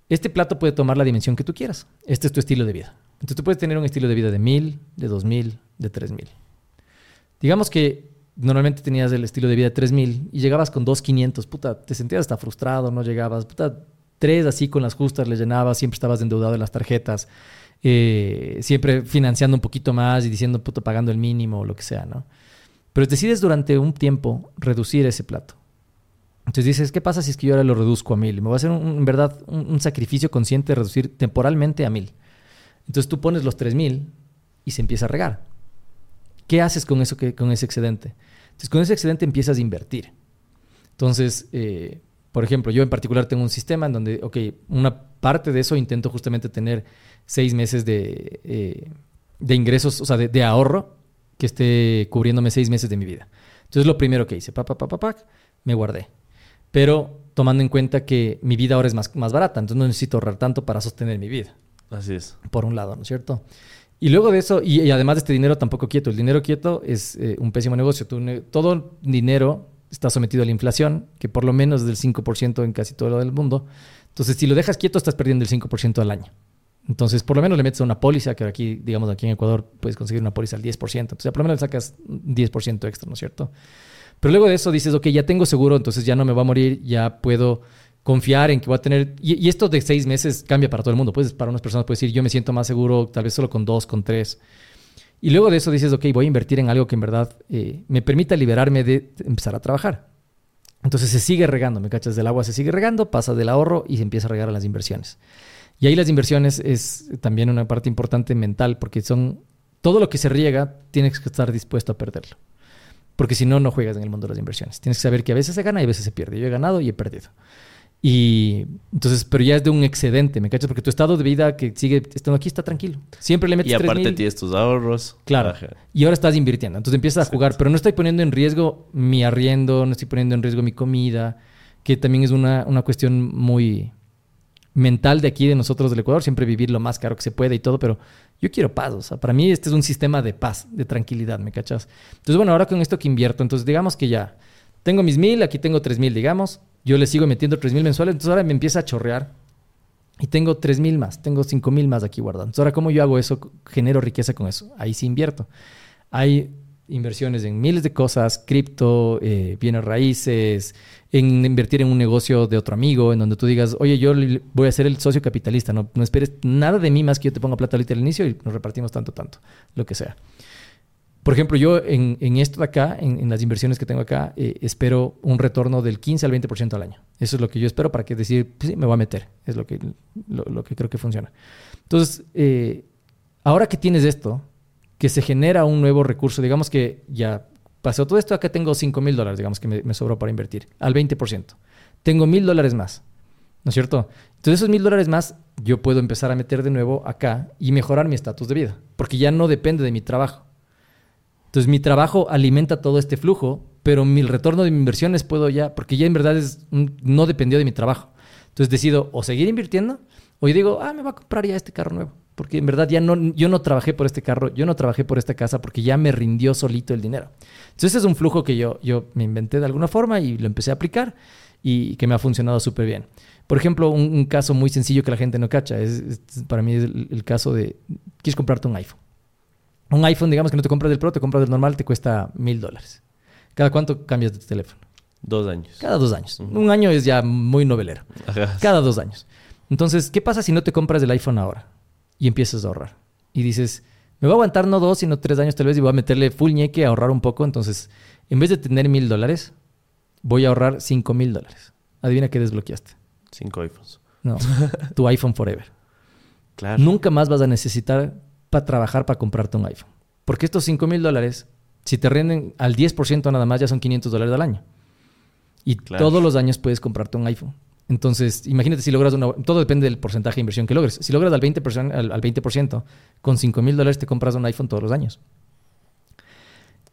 este plato puede tomar la dimensión que tú quieras. Este es tu estilo de vida. Entonces tú puedes tener un estilo de vida de mil, de dos mil, de tres mil. Digamos que normalmente tenías el estilo de vida de tres mil y llegabas con dos quinientos. Puta, te sentías hasta frustrado, no llegabas. Puta, tres así con las justas le llenabas, siempre estabas endeudado en las tarjetas, eh, siempre financiando un poquito más y diciendo, puta, pagando el mínimo o lo que sea, ¿no? Pero decides durante un tiempo reducir ese plato. Entonces dices, ¿qué pasa si es que yo ahora lo reduzco a mil? Me voy a hacer, en verdad, un, sacrificio consciente de reducir temporalmente a mil. Entonces tú pones los tres mil y se empieza a regar. ¿Qué haces con, eso que, con ese excedente? Entonces con ese excedente empiezas a invertir. Entonces, eh, por ejemplo, yo en particular tengo un sistema en donde, ok, una parte de eso intento justamente tener seis meses de, eh, de ingresos, o sea, de ahorro que esté cubriéndome seis meses de mi vida. Entonces lo primero que hice, pa, pa, pa, pa, me guardé. Pero tomando en cuenta que mi vida ahora es más, más barata, entonces no necesito ahorrar tanto para sostener mi vida. Así es. Por un lado, ¿no es cierto? Y luego de eso, y, además de este dinero tampoco quieto, el dinero quieto es eh, un pésimo negocio. todo dinero está sometido a la inflación, que por lo menos es del 5% en casi todo del mundo. Entonces, si lo dejas quieto, estás perdiendo el 5% al año. Entonces, por lo menos le metes una póliza, que aquí, digamos, aquí en Ecuador puedes conseguir una póliza al 10%. Entonces, por lo menos le sacas 10% extra, ¿no es cierto? Pero luego de eso dices, ok, ya tengo seguro, entonces ya no me va a morir, ya puedo confiar en que voy a tener... Y, esto de seis meses cambia para todo el mundo. Pues para unas personas puede decir, yo me siento más seguro tal vez solo con dos, con tres. Y luego de eso dices, ok, voy a invertir en algo que en verdad eh, me permita liberarme de empezar a trabajar. Entonces se sigue regando, ¿me cachas? Del agua se sigue regando, pasa del ahorro y se empieza a regar a las inversiones. Y ahí las inversiones es también una parte importante mental, porque son todo lo que se riega, tienes que estar dispuesto a perderlo. Porque si no, no juegas en el mundo de las inversiones. Tienes que saber que a veces se gana y a veces se pierde. Yo he ganado y he perdido. Y entonces, pero ya es de un excedente, ¿me cachas? Porque tu estado de vida que sigue estando aquí está tranquilo. Siempre le metes Y aparte tienes tus ahorros. Claro. Y ahora estás invirtiendo. Entonces empiezas a jugar, pero no estoy poniendo en riesgo mi arriendo, no estoy poniendo en riesgo mi comida, que también es una, una cuestión muy, mental de aquí de nosotros del Ecuador, siempre vivir lo más caro que se puede y todo, pero yo quiero paz, o sea, para mí este es un sistema de paz, de tranquilidad, ¿me cachas? Entonces, bueno, ahora con esto que invierto, entonces digamos que ya tengo mis mil, aquí tengo tres mil, digamos, yo le sigo metiendo tres mil mensuales, entonces ahora me empieza a chorrear y tengo tres mil más, tengo cinco mil más aquí guardados. Entonces, ahora, ¿cómo yo hago eso? Genero riqueza con eso. Ahí sí invierto. Hay inversiones en miles de cosas, cripto, eh, bienes raíces, en invertir en un negocio de otro amigo, en donde tú digas, oye, yo voy a ser el socio capitalista, no, no esperes nada de mí más que yo te ponga plata ahorita al inicio y nos repartimos tanto, tanto, lo que sea. Por ejemplo, yo en, en esto de acá, en, las inversiones que tengo acá, eh, espero un retorno del 15 al 20% al año. Eso es lo que yo espero para que decir, pues sí, me voy a meter. Es lo que, lo, que creo que funciona. Entonces, eh, ahora que tienes esto, que se genera un nuevo recurso, digamos que ya pasó todo esto, acá tengo 5 mil dólares, digamos que me, sobró para invertir, al 20%. Tengo mil dólares más, ¿no es cierto? Entonces esos mil dólares más yo puedo empezar a meter de nuevo acá y mejorar mi estatus de vida, porque ya no depende de mi trabajo. Entonces mi trabajo alimenta todo este flujo, pero mi retorno de inversiones puedo ya, porque ya en verdad es, no dependió de mi trabajo. Entonces decido o seguir invirtiendo o yo digo, ah, me va a comprar ya este carro nuevo porque en verdad ya no, yo no trabajé por este carro, yo no trabajé por esta casa porque ya me rindió solito el dinero. Entonces ese es un flujo que yo, yo me inventé de alguna forma y lo empecé a aplicar y que me ha funcionado súper bien. Por ejemplo, un, caso muy sencillo que la gente no cacha, es, para mí es el, caso de, quieres comprarte un iPhone. Un iPhone, digamos que no te compras del Pro, te compras del normal, te cuesta mil dólares. ¿Cada cuánto cambias de teléfono? Dos años. Cada dos años. Un año es ya muy novelero. Cada dos años. Entonces, ¿qué pasa si no te compras el iPhone ahora? Y empiezas a ahorrar. Y dices, me voy a aguantar no dos, sino tres años tal vez y voy a meterle full ñeque a ahorrar un poco. Entonces, en vez de tener mil dólares, voy a ahorrar cinco mil dólares. Adivina qué desbloqueaste. Cinco iPhones. No, tu iPhone Forever. Claro. Nunca más vas a necesitar para trabajar para comprarte un iPhone. Porque estos cinco mil dólares, si te rinden al 10% nada más, ya son 500 dólares al año. Y todos los años puedes comprarte un iPhone. Entonces, imagínate si logras una... Todo depende del porcentaje de inversión que logres. Si logras al 20%, al, 20% con 5 mil dólares te compras un iPhone todos los años.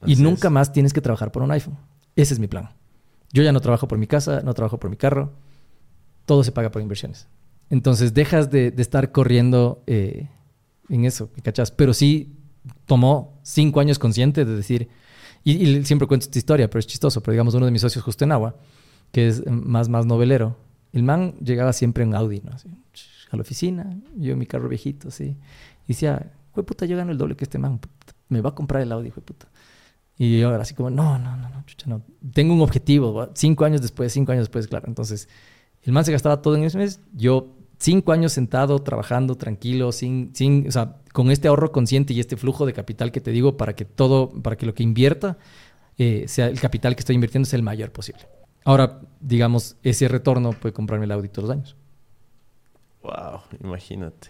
y nunca más tienes que trabajar por un iPhone. Ese es mi plan. Yo ya no trabajo por mi casa, no trabajo por mi carro. Todo se paga por inversiones. Entonces, dejas de, estar corriendo eh, en eso, ¿me cachas? Pero sí tomó cinco años consciente de decir... Y, y, siempre cuento esta historia, pero es chistoso. Pero digamos, uno de mis socios justo en agua, que es más, más novelero, el man llegaba siempre en Audi, ¿no? A la oficina, yo en mi carro viejito, así. Y decía, güey, puta, yo gano el doble que este man. Me va a comprar el Audi, güey, puta. Y yo ahora así como, no, no, no, no, chucha, no. Tengo un objetivo. Cinco años después, cinco años después, claro. Entonces, el man se gastaba todo en ese mes. Yo, cinco años sentado, trabajando, tranquilo, sin, sin, o sea, con este ahorro consciente y este flujo de capital que te digo para que todo, para que lo que invierta, eh, sea el capital que estoy invirtiendo sea el mayor posible. Ahora, digamos, ese retorno puede comprarme el Audi todos los años. Wow, imagínate.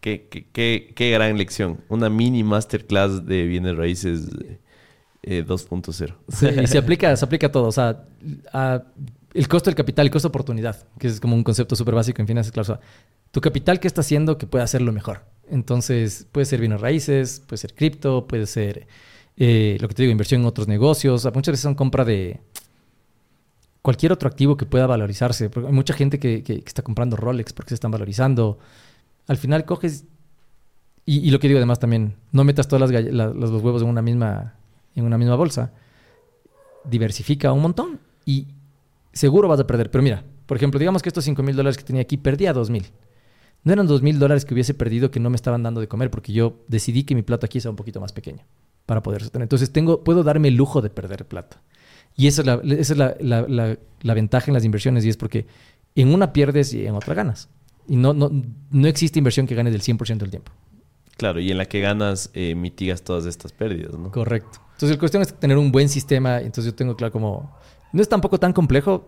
Qué, qué, qué, qué, gran lección. Una mini masterclass de bienes raíces 2.0. Eh, sí, y se aplica, se aplica a todo. O sea, el costo del capital, el costo de oportunidad, que es como un concepto súper básico en finanzas, claro. O sea, tu capital, ¿qué está haciendo que pueda hacerlo mejor? Entonces, puede ser bienes raíces, puede ser cripto, puede ser eh, lo que te digo, inversión en otros negocios. muchas veces son compra de cualquier otro activo que pueda valorizarse. Porque hay mucha gente que, está comprando Rolex porque se están valorizando. Al final coges. Y, lo que digo además también, no metas todos los, huevos en una misma, en una misma bolsa. Diversifica un montón y seguro vas a perder. Pero mira, por ejemplo, digamos que estos 5 mil dólares que tenía aquí perdía 2 mil. No eran 2 mil dólares que hubiese perdido que no me estaban dando de comer porque yo decidí que mi plato aquí sea un poquito más pequeño para poder sostener. Entonces tengo, puedo darme el lujo de perder plata. Y esa es, la, esa es la, la, la, ventaja en las inversiones y es porque en una pierdes y en otra ganas. Y no, no, no existe inversión que gane del 100% del tiempo. Claro, y en la que ganas eh, mitigas todas estas pérdidas, ¿no? Correcto. Entonces, la cuestión es tener un buen sistema. Entonces, yo tengo claro como... No es tampoco tan complejo.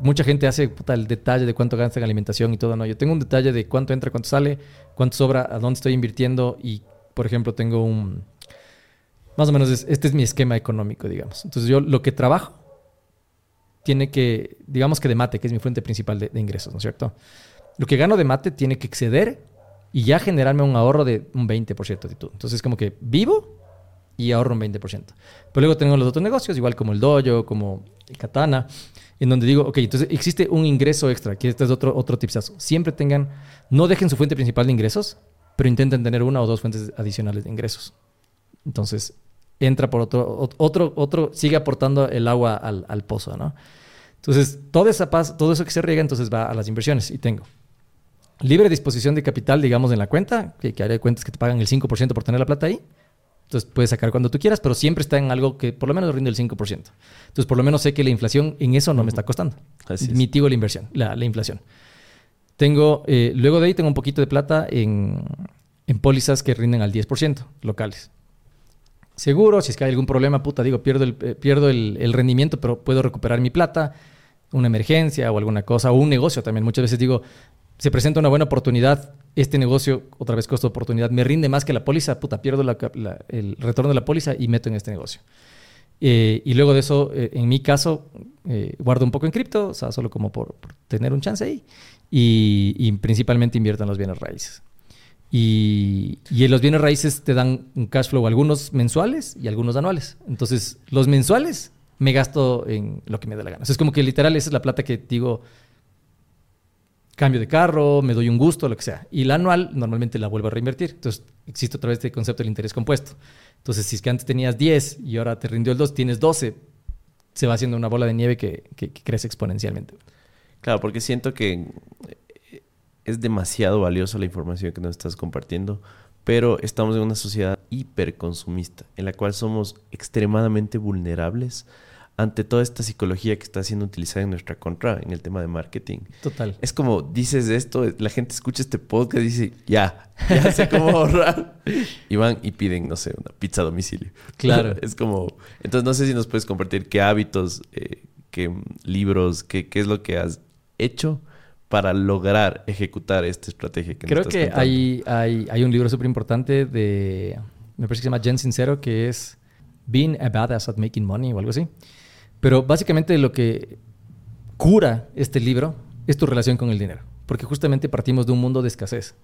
Mucha gente hace el detalle de cuánto gasta en alimentación y todo, ¿no? Yo tengo un detalle de cuánto entra, cuánto sale, cuánto sobra, a dónde estoy invirtiendo y, por ejemplo, tengo un más o menos este es mi esquema económico, digamos. Entonces yo lo que trabajo tiene que, digamos que de mate, que es mi fuente principal de, ingresos, ¿no es cierto? Lo que gano de mate tiene que exceder y ya generarme un ahorro de un 20% de todo. Entonces como que vivo y ahorro un 20%. Pero luego tengo los otros negocios, igual como el dojo, como el katana, en donde digo, ok, entonces existe un ingreso extra, que este es otro, otro tipsazo. Siempre tengan, no dejen su fuente principal de ingresos, pero intenten tener una o dos fuentes adicionales de ingresos. Entonces, entra por otro, otro, otro, sigue aportando el agua al, al pozo, ¿no? Entonces, toda esa paz, todo eso que se riega, entonces va a las inversiones y tengo libre disposición de capital, digamos, en la cuenta, que, que haré cuentas que te pagan el 5% por tener la plata ahí. Entonces, puedes sacar cuando tú quieras, pero siempre está en algo que por lo menos rinde el 5%. Entonces, por lo menos sé que la inflación en eso no me está costando. Así Mitigo la inversión, la, la inflación. Tengo, eh, luego de ahí tengo un poquito de plata en, en pólizas que rinden al 10% locales seguro, si es que hay algún problema, puta, digo, pierdo el, eh, pierdo el, rendimiento, pero puedo recuperar mi plata, una emergencia o alguna cosa, o un negocio también. Muchas veces digo, se presenta una buena oportunidad, este negocio, otra vez costo de oportunidad, me rinde más que la póliza, puta, pierdo el retorno de la póliza y meto en este negocio. Eh, y luego de eso, eh, en mi caso, guardo un poco en cripto, o sea, solo como por, tener un chance ahí, y, y principalmente invierto en los bienes raíces. Y, y, los bienes raíces te dan un cash flow, algunos mensuales y algunos anuales. Entonces, los mensuales me gasto en lo que me da la gana. es como que literal esa es la plata que digo, cambio de carro, me doy un gusto, lo que sea. Y la anual normalmente la vuelvo a reinvertir. Entonces, existe otra vez este concepto del interés compuesto. Entonces, si es que antes tenías 10 y ahora te rindió el 2, tienes 12, se va haciendo una bola de nieve que crece exponencialmente. Claro, porque siento que es demasiado valiosa la información que nos estás compartiendo, pero estamos en una sociedad hiperconsumista en la cual somos extremadamente vulnerables ante toda esta psicología que está siendo utilizada en nuestra contra en el tema de marketing. Total. Es como dices esto, la gente escucha este podcast y dice, ya, ya sé cómo ahorrar. y van y piden, no sé, una pizza a domicilio. Claro. es como, entonces no sé si nos puedes compartir qué hábitos, eh, qué libros, qué, qué es lo que has hecho para lograr ejecutar esta estrategia que Creo que hay, hay, hay, un libro súper importante de, me parece que se llama Jen Sincero, que es Being a Badass at Making Money o algo así. Pero básicamente lo que cura este libro es tu relación con el dinero. Porque justamente partimos de un mundo de escasez.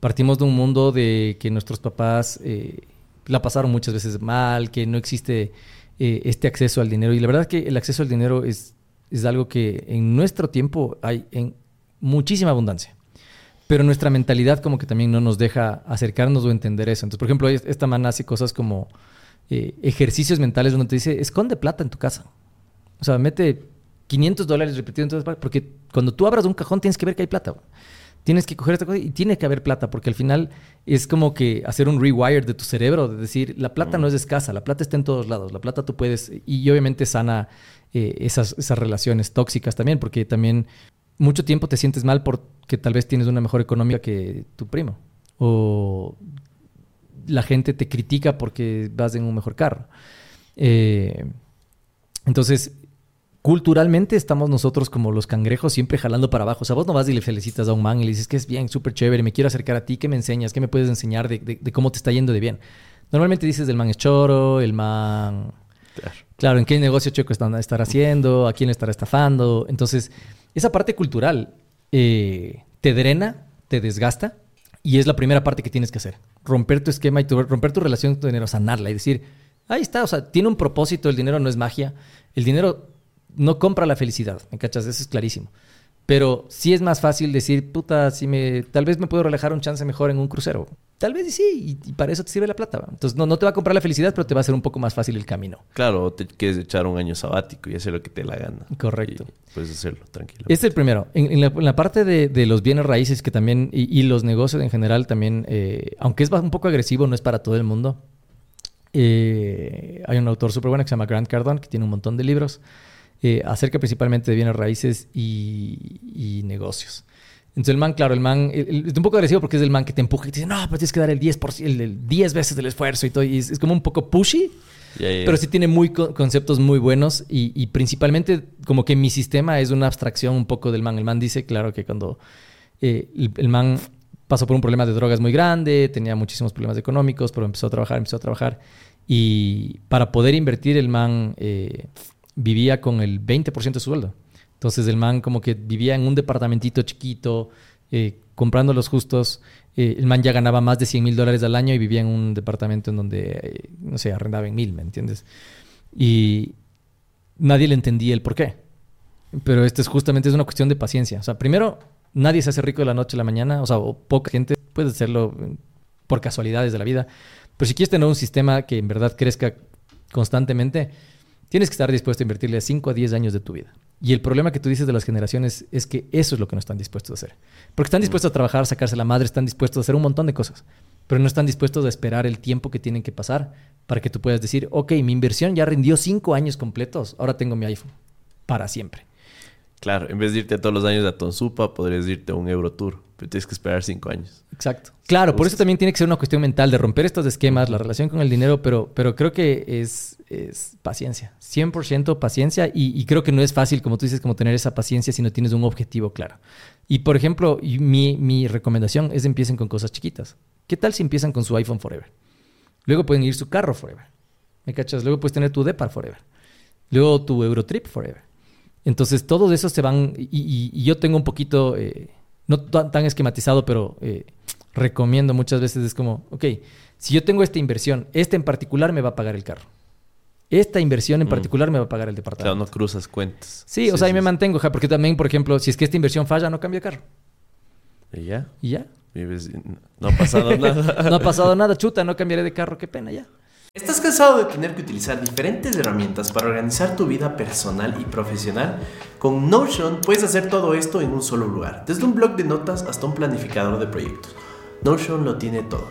Partimos de un mundo de que nuestros papás eh, la pasaron muchas veces mal, que no existe eh, este acceso al dinero. Y la verdad es que el acceso al dinero es, es algo que en nuestro tiempo hay en muchísima abundancia. Pero nuestra mentalidad como que también no nos deja acercarnos o entender eso. Entonces, por ejemplo, esta man hace cosas como eh, ejercicios mentales donde te dice, esconde plata en tu casa. O sea, mete 500 dólares repetidos en todas partes. Porque cuando tú abras un cajón tienes que ver que hay plata. Tienes que coger esta cosa y tiene que haber plata, porque al final es como que hacer un rewire de tu cerebro, de decir, la plata no es escasa, la plata está en todos lados, la plata tú puedes, y obviamente sana eh, esas, esas relaciones tóxicas también, porque también mucho tiempo te sientes mal porque tal vez tienes una mejor economía que tu primo, o la gente te critica porque vas en un mejor carro. Eh, entonces, culturalmente estamos nosotros como los cangrejos siempre jalando para abajo. O sea, vos no vas y le felicitas a un man y le dices que es bien, súper chévere, me quiero acercar a ti, ¿qué me enseñas? ¿Qué me puedes enseñar de, de- de cómo te está yendo de bien? Normalmente dices el man es choro, el man... Claro. Claro, ¿en qué negocio checo están, estar haciendo? ¿A quién le estará estafando? Entonces, esa parte cultural eh, te drena, te desgasta y es la primera parte que tienes que hacer. Romper tu esquema y tu- romper tu relación con tu dinero, sanarla y decir, ahí está, o sea, tiene un propósito, el dinero no es magia, el dinero no compra la felicidad, ¿me cachas? Eso es clarísimo. Pero sí es más fácil decir, puta, si me, tal vez me puedo relajar un chance mejor en un crucero. Tal vez sí, y, y para eso te sirve la plata. ¿va? Entonces no, no te va a comprar la felicidad, pero te va a hacer un poco más fácil el camino. Claro, o te quieres echar un año sabático y hacer lo que te la gana. Correcto. Y puedes hacerlo, tranquilo. Este es el primero. En, en la, en la parte de, de los bienes raíces que también, y, y los negocios en general también, eh, aunque es un poco agresivo, no es para todo el mundo. Eh, hay un autor súper bueno que se llama Grant Cardone, que tiene un montón de libros eh, acerca principalmente de bienes raíces y, y negocios. Entonces el man, claro, el man el- el- es un poco agresivo porque es el man que te empuja y te dice, no, pero tienes que dar el 10%, el, el 10 veces del esfuerzo y todo. Y es, es como un poco pushy, ya, ya. pero sí tiene muy co- conceptos muy buenos y, y principalmente como que mi sistema es una abstracción un poco del man. El man dice, claro, que cuando eh, el, el man pasó por un problema de drogas muy grande, tenía muchísimos problemas económicos, pero empezó a trabajar, empezó a trabajar y para poder invertir el man eh, vivía con el 20% de su sueldo. Entonces el man como que vivía en un departamentito chiquito, eh, comprando los justos. Eh, el man ya ganaba más de 100 mil dólares al año y vivía en un departamento en donde, eh, no sé, arrendaba en mil, ¿me entiendes? Y nadie le entendía el por qué. Pero esto es justamente es una cuestión de paciencia. O sea, primero, nadie se hace rico de la noche a la mañana. O sea, o poca gente puede hacerlo por casualidades de la vida. Pero si quieres tener un sistema que en verdad crezca constantemente, tienes que estar dispuesto a invertirle 5 a 10 años de tu vida. Y el problema que tú dices de las generaciones es que eso es lo que no están dispuestos a hacer. Porque están dispuestos a trabajar, sacarse la madre, están dispuestos a hacer un montón de cosas, pero no están dispuestos a esperar el tiempo que tienen que pasar para que tú puedas decir, ok, mi inversión ya rindió 5 años completos, ahora tengo mi iPhone para siempre. Claro, en vez de irte todos los años a Tonsupa, podrías irte a un Eurotour. Pero tienes que esperar cinco años. Exacto. Claro, por eso también tiene que ser una cuestión mental de romper estos esquemas, la relación con el dinero, pero, pero creo que es, es paciencia, 100% paciencia y, creo que no es fácil, como tú dices, como tener esa paciencia si no tienes un objetivo claro. Y por ejemplo, mi, recomendación es empiecen con cosas chiquitas. ¿Qué tal si empiezan con su iPhone Forever? Luego pueden ir su carro Forever. ¿Me cachas? Luego puedes tener tu Depar Forever. Luego tu Eurotrip Forever. Entonces, todos esos se van. Y, yo tengo un poquito. eh, no tan, esquematizado, pero eh, recomiendo muchas veces. Es como, ok, si yo tengo esta inversión, esta en particular me va a pagar el carro. Esta inversión en Mm. particular me va a pagar el Claro, departamento. no cruzas cuentas. Sí, o sea, ahí me sí. mantengo, ja, porque también, por ejemplo, si es que esta inversión falla, no cambio de carro. Y ya. Y ya. Vives- No ha pasado nada. No ha pasado nada, chuta, no cambiaré de carro, qué pena, ya. ¿Estás cansado de tener que utilizar diferentes herramientas para organizar tu vida personal y profesional? Con Notion puedes hacer todo esto en un solo lugar, desde un blog de notas hasta un planificador de proyectos. Notion lo tiene todo.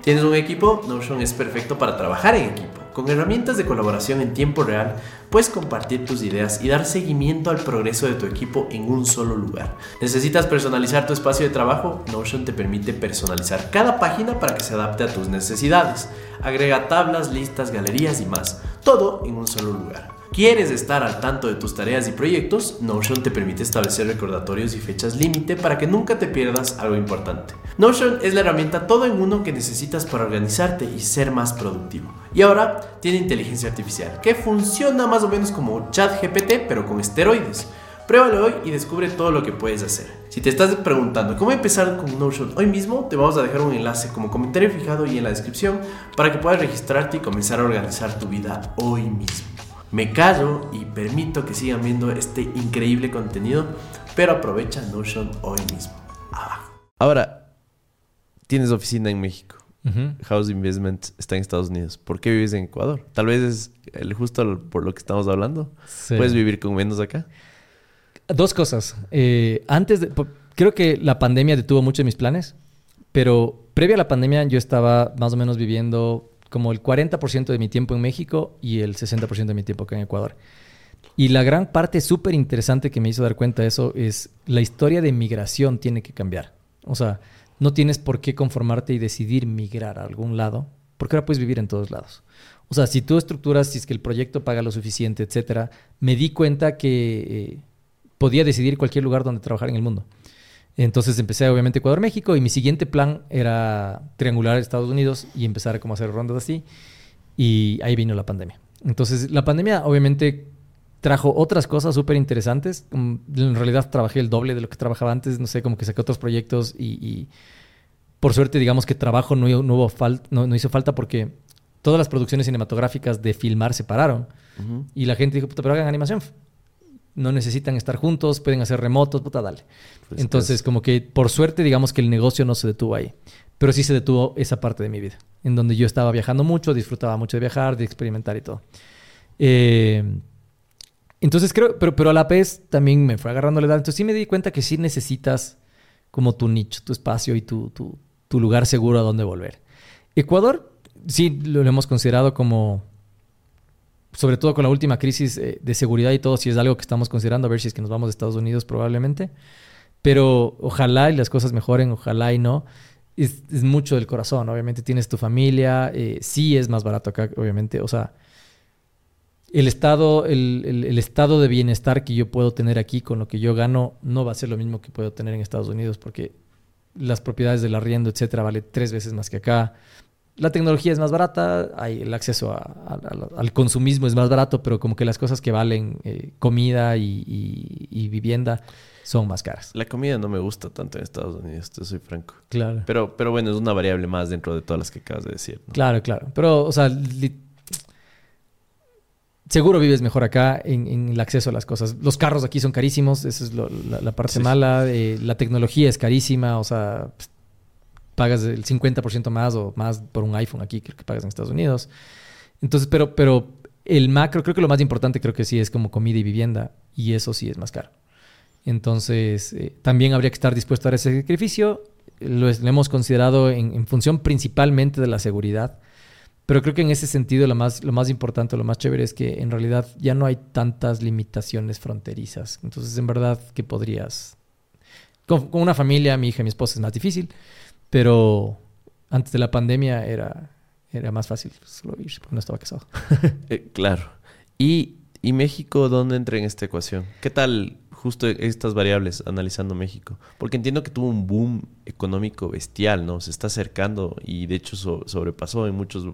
¿Tienes un equipo? Notion es perfecto para trabajar en equipo. Con herramientas de colaboración en tiempo real, puedes compartir tus ideas y dar seguimiento al progreso de tu equipo en un solo lugar. ¿Necesitas personalizar tu espacio de trabajo? Notion te permite personalizar cada página para que se adapte a tus necesidades. Agrega tablas, listas, galerías y más. Todo en un solo lugar. ¿Quieres estar al tanto de tus tareas y proyectos? Notion te permite establecer recordatorios y fechas límite para que nunca te pierdas algo importante. Notion es la herramienta todo en uno que necesitas para organizarte y ser más productivo. Y ahora tiene inteligencia artificial, que funciona más o menos como ChatGPT, pero con esteroides. Pruébalo hoy y descubre todo lo que puedes hacer. Si te estás preguntando cómo empezar con Notion hoy mismo, te vamos a dejar un enlace como comentario fijado y en la descripción para que puedas registrarte y comenzar a organizar tu vida hoy mismo. Me callo y permito que sigan viendo este increíble contenido, pero aprovecha Notion hoy mismo. Abajo. Ahora, tienes oficina en México. Ujú. House Investment está en Estados Unidos. ¿Por qué vives en Ecuador? Tal vez es el, justo por lo que estamos hablando. Sí. ¿Puedes vivir con menos acá? Dos cosas. Eh, antes de, creo que la pandemia detuvo mucho de mis planes, pero previa a la pandemia yo estaba más o menos viviendo como el 40% de mi tiempo en México y el 60% de mi tiempo acá en Ecuador. Y la gran parte súper interesante que me hizo dar cuenta de eso es la historia de migración tiene que cambiar. O sea, no tienes por qué conformarte y decidir migrar a algún lado, porque ahora puedes vivir en todos lados. O sea, si tú estructuras, si es que el proyecto paga lo suficiente, etcétera, me di cuenta que eh, podía decidir cualquier lugar donde trabajar en el mundo. Entonces empecé obviamente Ecuador, México y mi siguiente plan era triangular Estados Unidos y empezar a como hacer rondas así. Y ahí vino la pandemia. Entonces la pandemia obviamente trajo otras cosas súper interesantes. Mm, en realidad trabajé el doble de lo que trabajaba antes. No sé, como que saqué otros proyectos y, por suerte digamos que trabajo no, no, hubo no, no, hizo falta porque todas las producciones cinematográficas de filmar se pararon. Y la gente dijo, pero hagan animación no necesitan estar juntos, pueden hacer remotos, puta, dale. Pues Entonces, como que por suerte, digamos que el negocio no se detuvo ahí. Pero sí se detuvo esa parte de mi vida, en donde yo estaba viajando mucho, disfrutaba mucho de viajar, de experimentar y todo. Eh, entonces creo, pero, pero a la vez también me fue agarrando la edad. Entonces sí me di cuenta que sí necesitas como tu nicho, tu espacio y tu, tu, lugar seguro a donde volver. Ecuador, sí, lo hemos considerado como sobre todo con la última crisis eh, de seguridad y todo, si es algo que estamos considerando, a ver si es que nos vamos de Estados Unidos probablemente. Pero ojalá y las cosas mejoren, ojalá y no. Es, mucho del corazón, obviamente tienes tu familia, eh, sí es más barato acá, obviamente, o sea, el estado, el, estado de bienestar que yo puedo tener aquí con lo que yo gano no va a ser lo mismo que puedo tener en Estados Unidos porque las propiedades del arriendo, etcétera, vale tres veces más que acá la tecnología es más barata, hay el acceso al consumismo es más barato, pero como que las cosas que valen eh, comida y, vivienda son más caras. La comida no me gusta tanto en Estados Unidos, te soy franco. Claro. Pero, pero bueno, es una variable más dentro de todas las que acabas de decir. Claro, claro. Pero, o sea, seguro vives mejor acá en, el acceso a las cosas. Los carros aquí son carísimos, esa es la, parte mala. Eh, la tecnología es carísima, o sea, pagas el 50% más o más por un iPhone aquí que, que pagas en Estados Unidos. Entonces, pero, pero el macro, creo que lo más importante creo que sí es como comida y vivienda y eso sí es más caro. Entonces, eh, también habría que estar dispuesto a ese sacrificio. Lo, hemos considerado en, función principalmente de la seguridad. Pero creo que en ese sentido lo más, lo más importante, lo más chévere es que en realidad ya no hay tantas limitaciones fronterizas. Entonces, en verdad, que podrías... Con, una familia, mi hija y mi esposa es más difícil. Pero antes de la pandemia era, era más fácil solo irse porque no estaba casado. Eh, claro. ¿Y, ¿Y México dónde entra en esta ecuación? ¿Qué tal justo estas variables analizando México? Porque entiendo que tuvo un boom económico bestial, ¿no? Se está acercando y de hecho sobrepasó en muchos,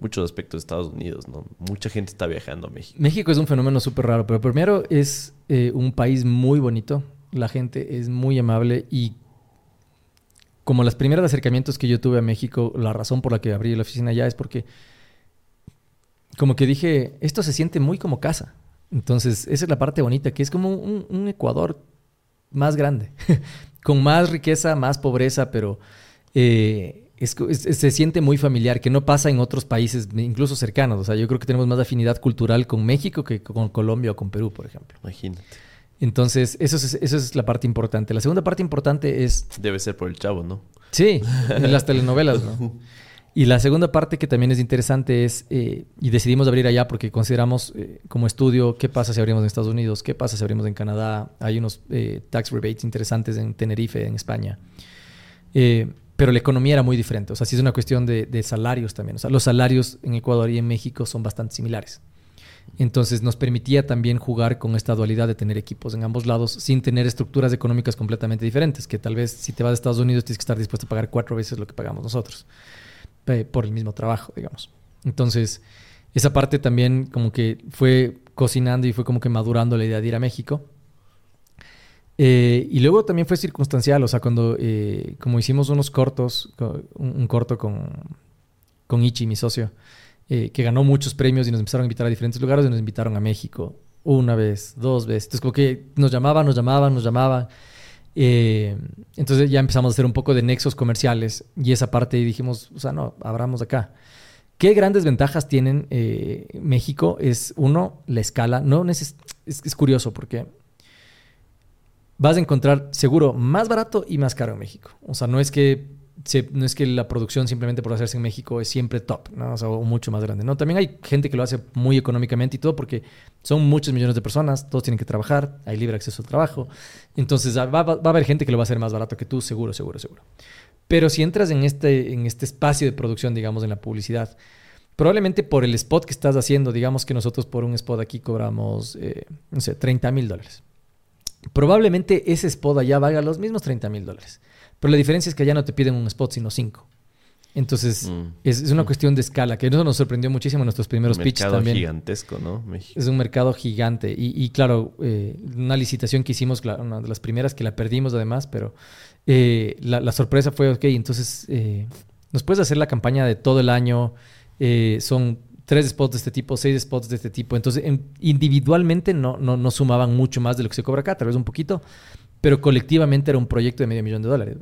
muchos aspectos de Estados Unidos, ¿no? Mucha gente está viajando a México. México es un fenómeno súper raro, pero primero es eh, un país muy bonito. La gente es muy amable y como los primeros acercamientos que yo tuve a México, la razón por la que abrí la oficina allá es porque como que dije, esto se siente muy como casa. Entonces, esa es la parte bonita, que es como un, Ecuador más grande, con más riqueza, más pobreza, pero eh, se siente muy familiar, que no pasa en otros países, incluso cercanos. O sea, yo creo que tenemos más afinidad cultural con México que con Colombia o con Perú, por ejemplo. Imagínate. Entonces, eso es, eso es la parte importante. La segunda parte importante es... Debe ser por el chavo, ¿no? Sí, en las telenovelas, ¿no? Y la segunda parte que también es interesante es, eh, y decidimos abrir allá porque consideramos eh, como estudio qué pasa si abrimos en Estados Unidos, qué pasa si abrimos en Canadá. Hay unos eh, tax rebates interesantes en Tenerife, en España. pero la economía era muy diferente. O sea, sí es una cuestión de, salarios también. O sea, los salarios en Ecuador y en México son bastante similares. Entonces nos permitía también jugar con esta dualidad de tener equipos en ambos lados sin tener estructuras económicas completamente diferentes, que tal vez si te vas a Estados Unidos tienes que estar dispuesto a pagar cuatro veces lo que pagamos nosotros por el mismo trabajo, digamos. Entonces, esa parte también como que fue cocinando y fue como que madurando la idea de ir a México. Eh, y luego también fue circunstancial, o sea, cuando eh, como hicimos unos cortos, un, corto con, con Ichi, mi socio, eh, que ganó muchos premios y nos empezaron a invitar a diferentes lugares y nos invitaron a México una vez, dos veces. Entonces, como que nos llamaban, nos llamaban, nos llamaban. Eh, entonces ya empezamos a hacer un poco de nexos comerciales y esa parte dijimos, o sea, no, abramos acá. ¿Qué grandes ventajas tienen eh, México? Es uno, la escala. No es, es, curioso porque vas a encontrar seguro más barato y más caro en México. O sea, no es que no es que la producción simplemente por hacerse en México es siempre top, ¿no? O, sea, mucho más grande. No, también hay gente que lo hace muy económicamente y todo porque son muchos millones de personas, todos tienen que trabajar, hay libre acceso al trabajo. Entonces va, va, a haber gente que lo va a hacer más barato que tú, seguro, seguro, seguro. Pero si entras en este, en este espacio de producción, digamos, en la publicidad, probablemente por el spot que estás haciendo, digamos que nosotros por un spot aquí cobramos, eh, no sé, 30 mil dólares. Probablemente ese spot allá valga los mismos 30 mil dólares. Pero la diferencia es que allá no te piden un spot, sino cinco. Entonces, mm. es, una mm. cuestión de escala, que eso nos sorprendió muchísimo en nuestros primeros pitches también. Es un mercado gigantesco, ¿no? México. Es un mercado gigante. Y, claro, eh, una licitación que hicimos, una de las primeras que la perdimos además, pero eh, la, sorpresa fue, ok, entonces, eh, nos puedes hacer la campaña de todo el año. son tres spots de este tipo, seis spots de este tipo. Entonces, individualmente no, no, no sumaban mucho más de lo que se cobra acá, tal vez un poquito pero colectivamente era un proyecto de medio millón de dólares.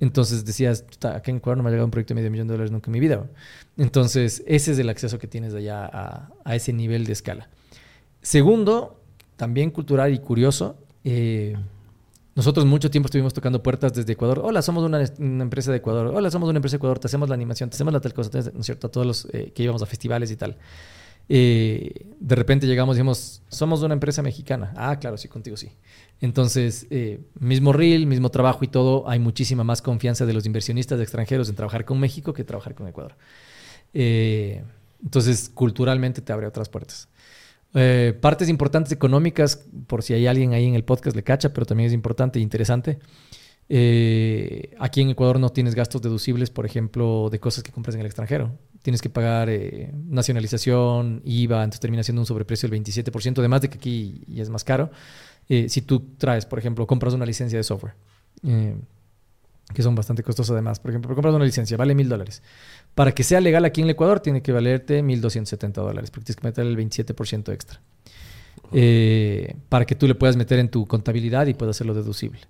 Entonces decías, acá en Ecuador no me ha llegado un proyecto de medio millón de dólares nunca en mi vida. Entonces, ese es el acceso que tienes allá a, ese nivel de escala. Segundo, también cultural y curioso, eh, nosotros mucho tiempo estuvimos tocando puertas desde Ecuador. Hola, somos una, empresa de Ecuador. Hola, somos una empresa de Ecuador. Te hacemos la animación, te hacemos la tal cosa, ¿no es cierto? A todos los eh, que íbamos a festivales y tal. Eh, de repente llegamos y dijimos, somos una empresa mexicana. Ah, claro, sí, contigo sí. Entonces, eh, mismo reel, mismo trabajo y todo, hay muchísima más confianza de los inversionistas extranjeros en trabajar con México que trabajar con Ecuador. Eh, entonces, culturalmente te abre otras puertas. partes importantes económicas, por si hay alguien ahí en el podcast le cacha, pero también es importante e interesante. aquí en Ecuador no tienes gastos deducibles, por ejemplo, de cosas que compras en el extranjero tienes que pagar eh, nacionalización, IVA, entonces termina siendo un sobreprecio del 27%, además de que aquí ya es más caro. Eh, si tú traes, por ejemplo, compras una licencia de software, eh, que son bastante costosas además, por ejemplo, compras una licencia, vale mil dólares. Para que sea legal aquí en el Ecuador, tiene que valerte 1.270 dólares, porque tienes que meter el 27% extra. para que tú le puedas meter en tu contabilidad y puedas hacerlo deducible.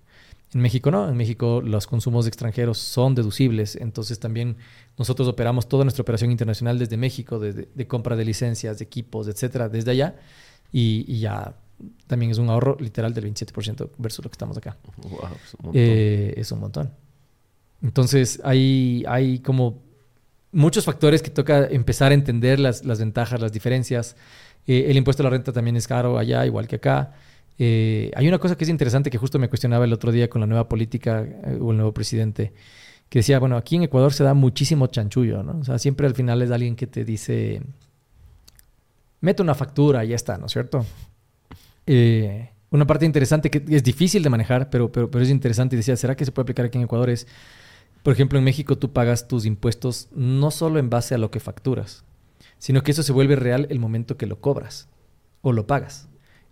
En México no, en México los consumos extranjeros son deducibles, entonces también nosotros operamos toda nuestra operación internacional desde México, desde de compra de licencias, de equipos, etcétera, desde allá, y, ya también es un ahorro literal del 27% versus lo que estamos acá. Eh, es, un montón. Entonces hay, hay como muchos factores que toca empezar a entender las, las ventajas, las diferencias. Eh, el impuesto a la renta también es caro allá, igual que acá. Eh, hay una cosa que es interesante que justo me cuestionaba el otro día con la nueva política eh, o el nuevo presidente, que decía, bueno, aquí en Ecuador se da muchísimo chanchullo, ¿no? O sea, siempre al final es alguien que te dice, mete una factura y ya está, ¿no es cierto? Eh, una parte interesante que es difícil de manejar, pero, pero, pero es interesante y decía, ¿será que se puede aplicar aquí en Ecuador? Es, por ejemplo, en México tú pagas tus impuestos no solo en base a lo que facturas, sino que eso se vuelve real el momento que lo cobras o lo pagas.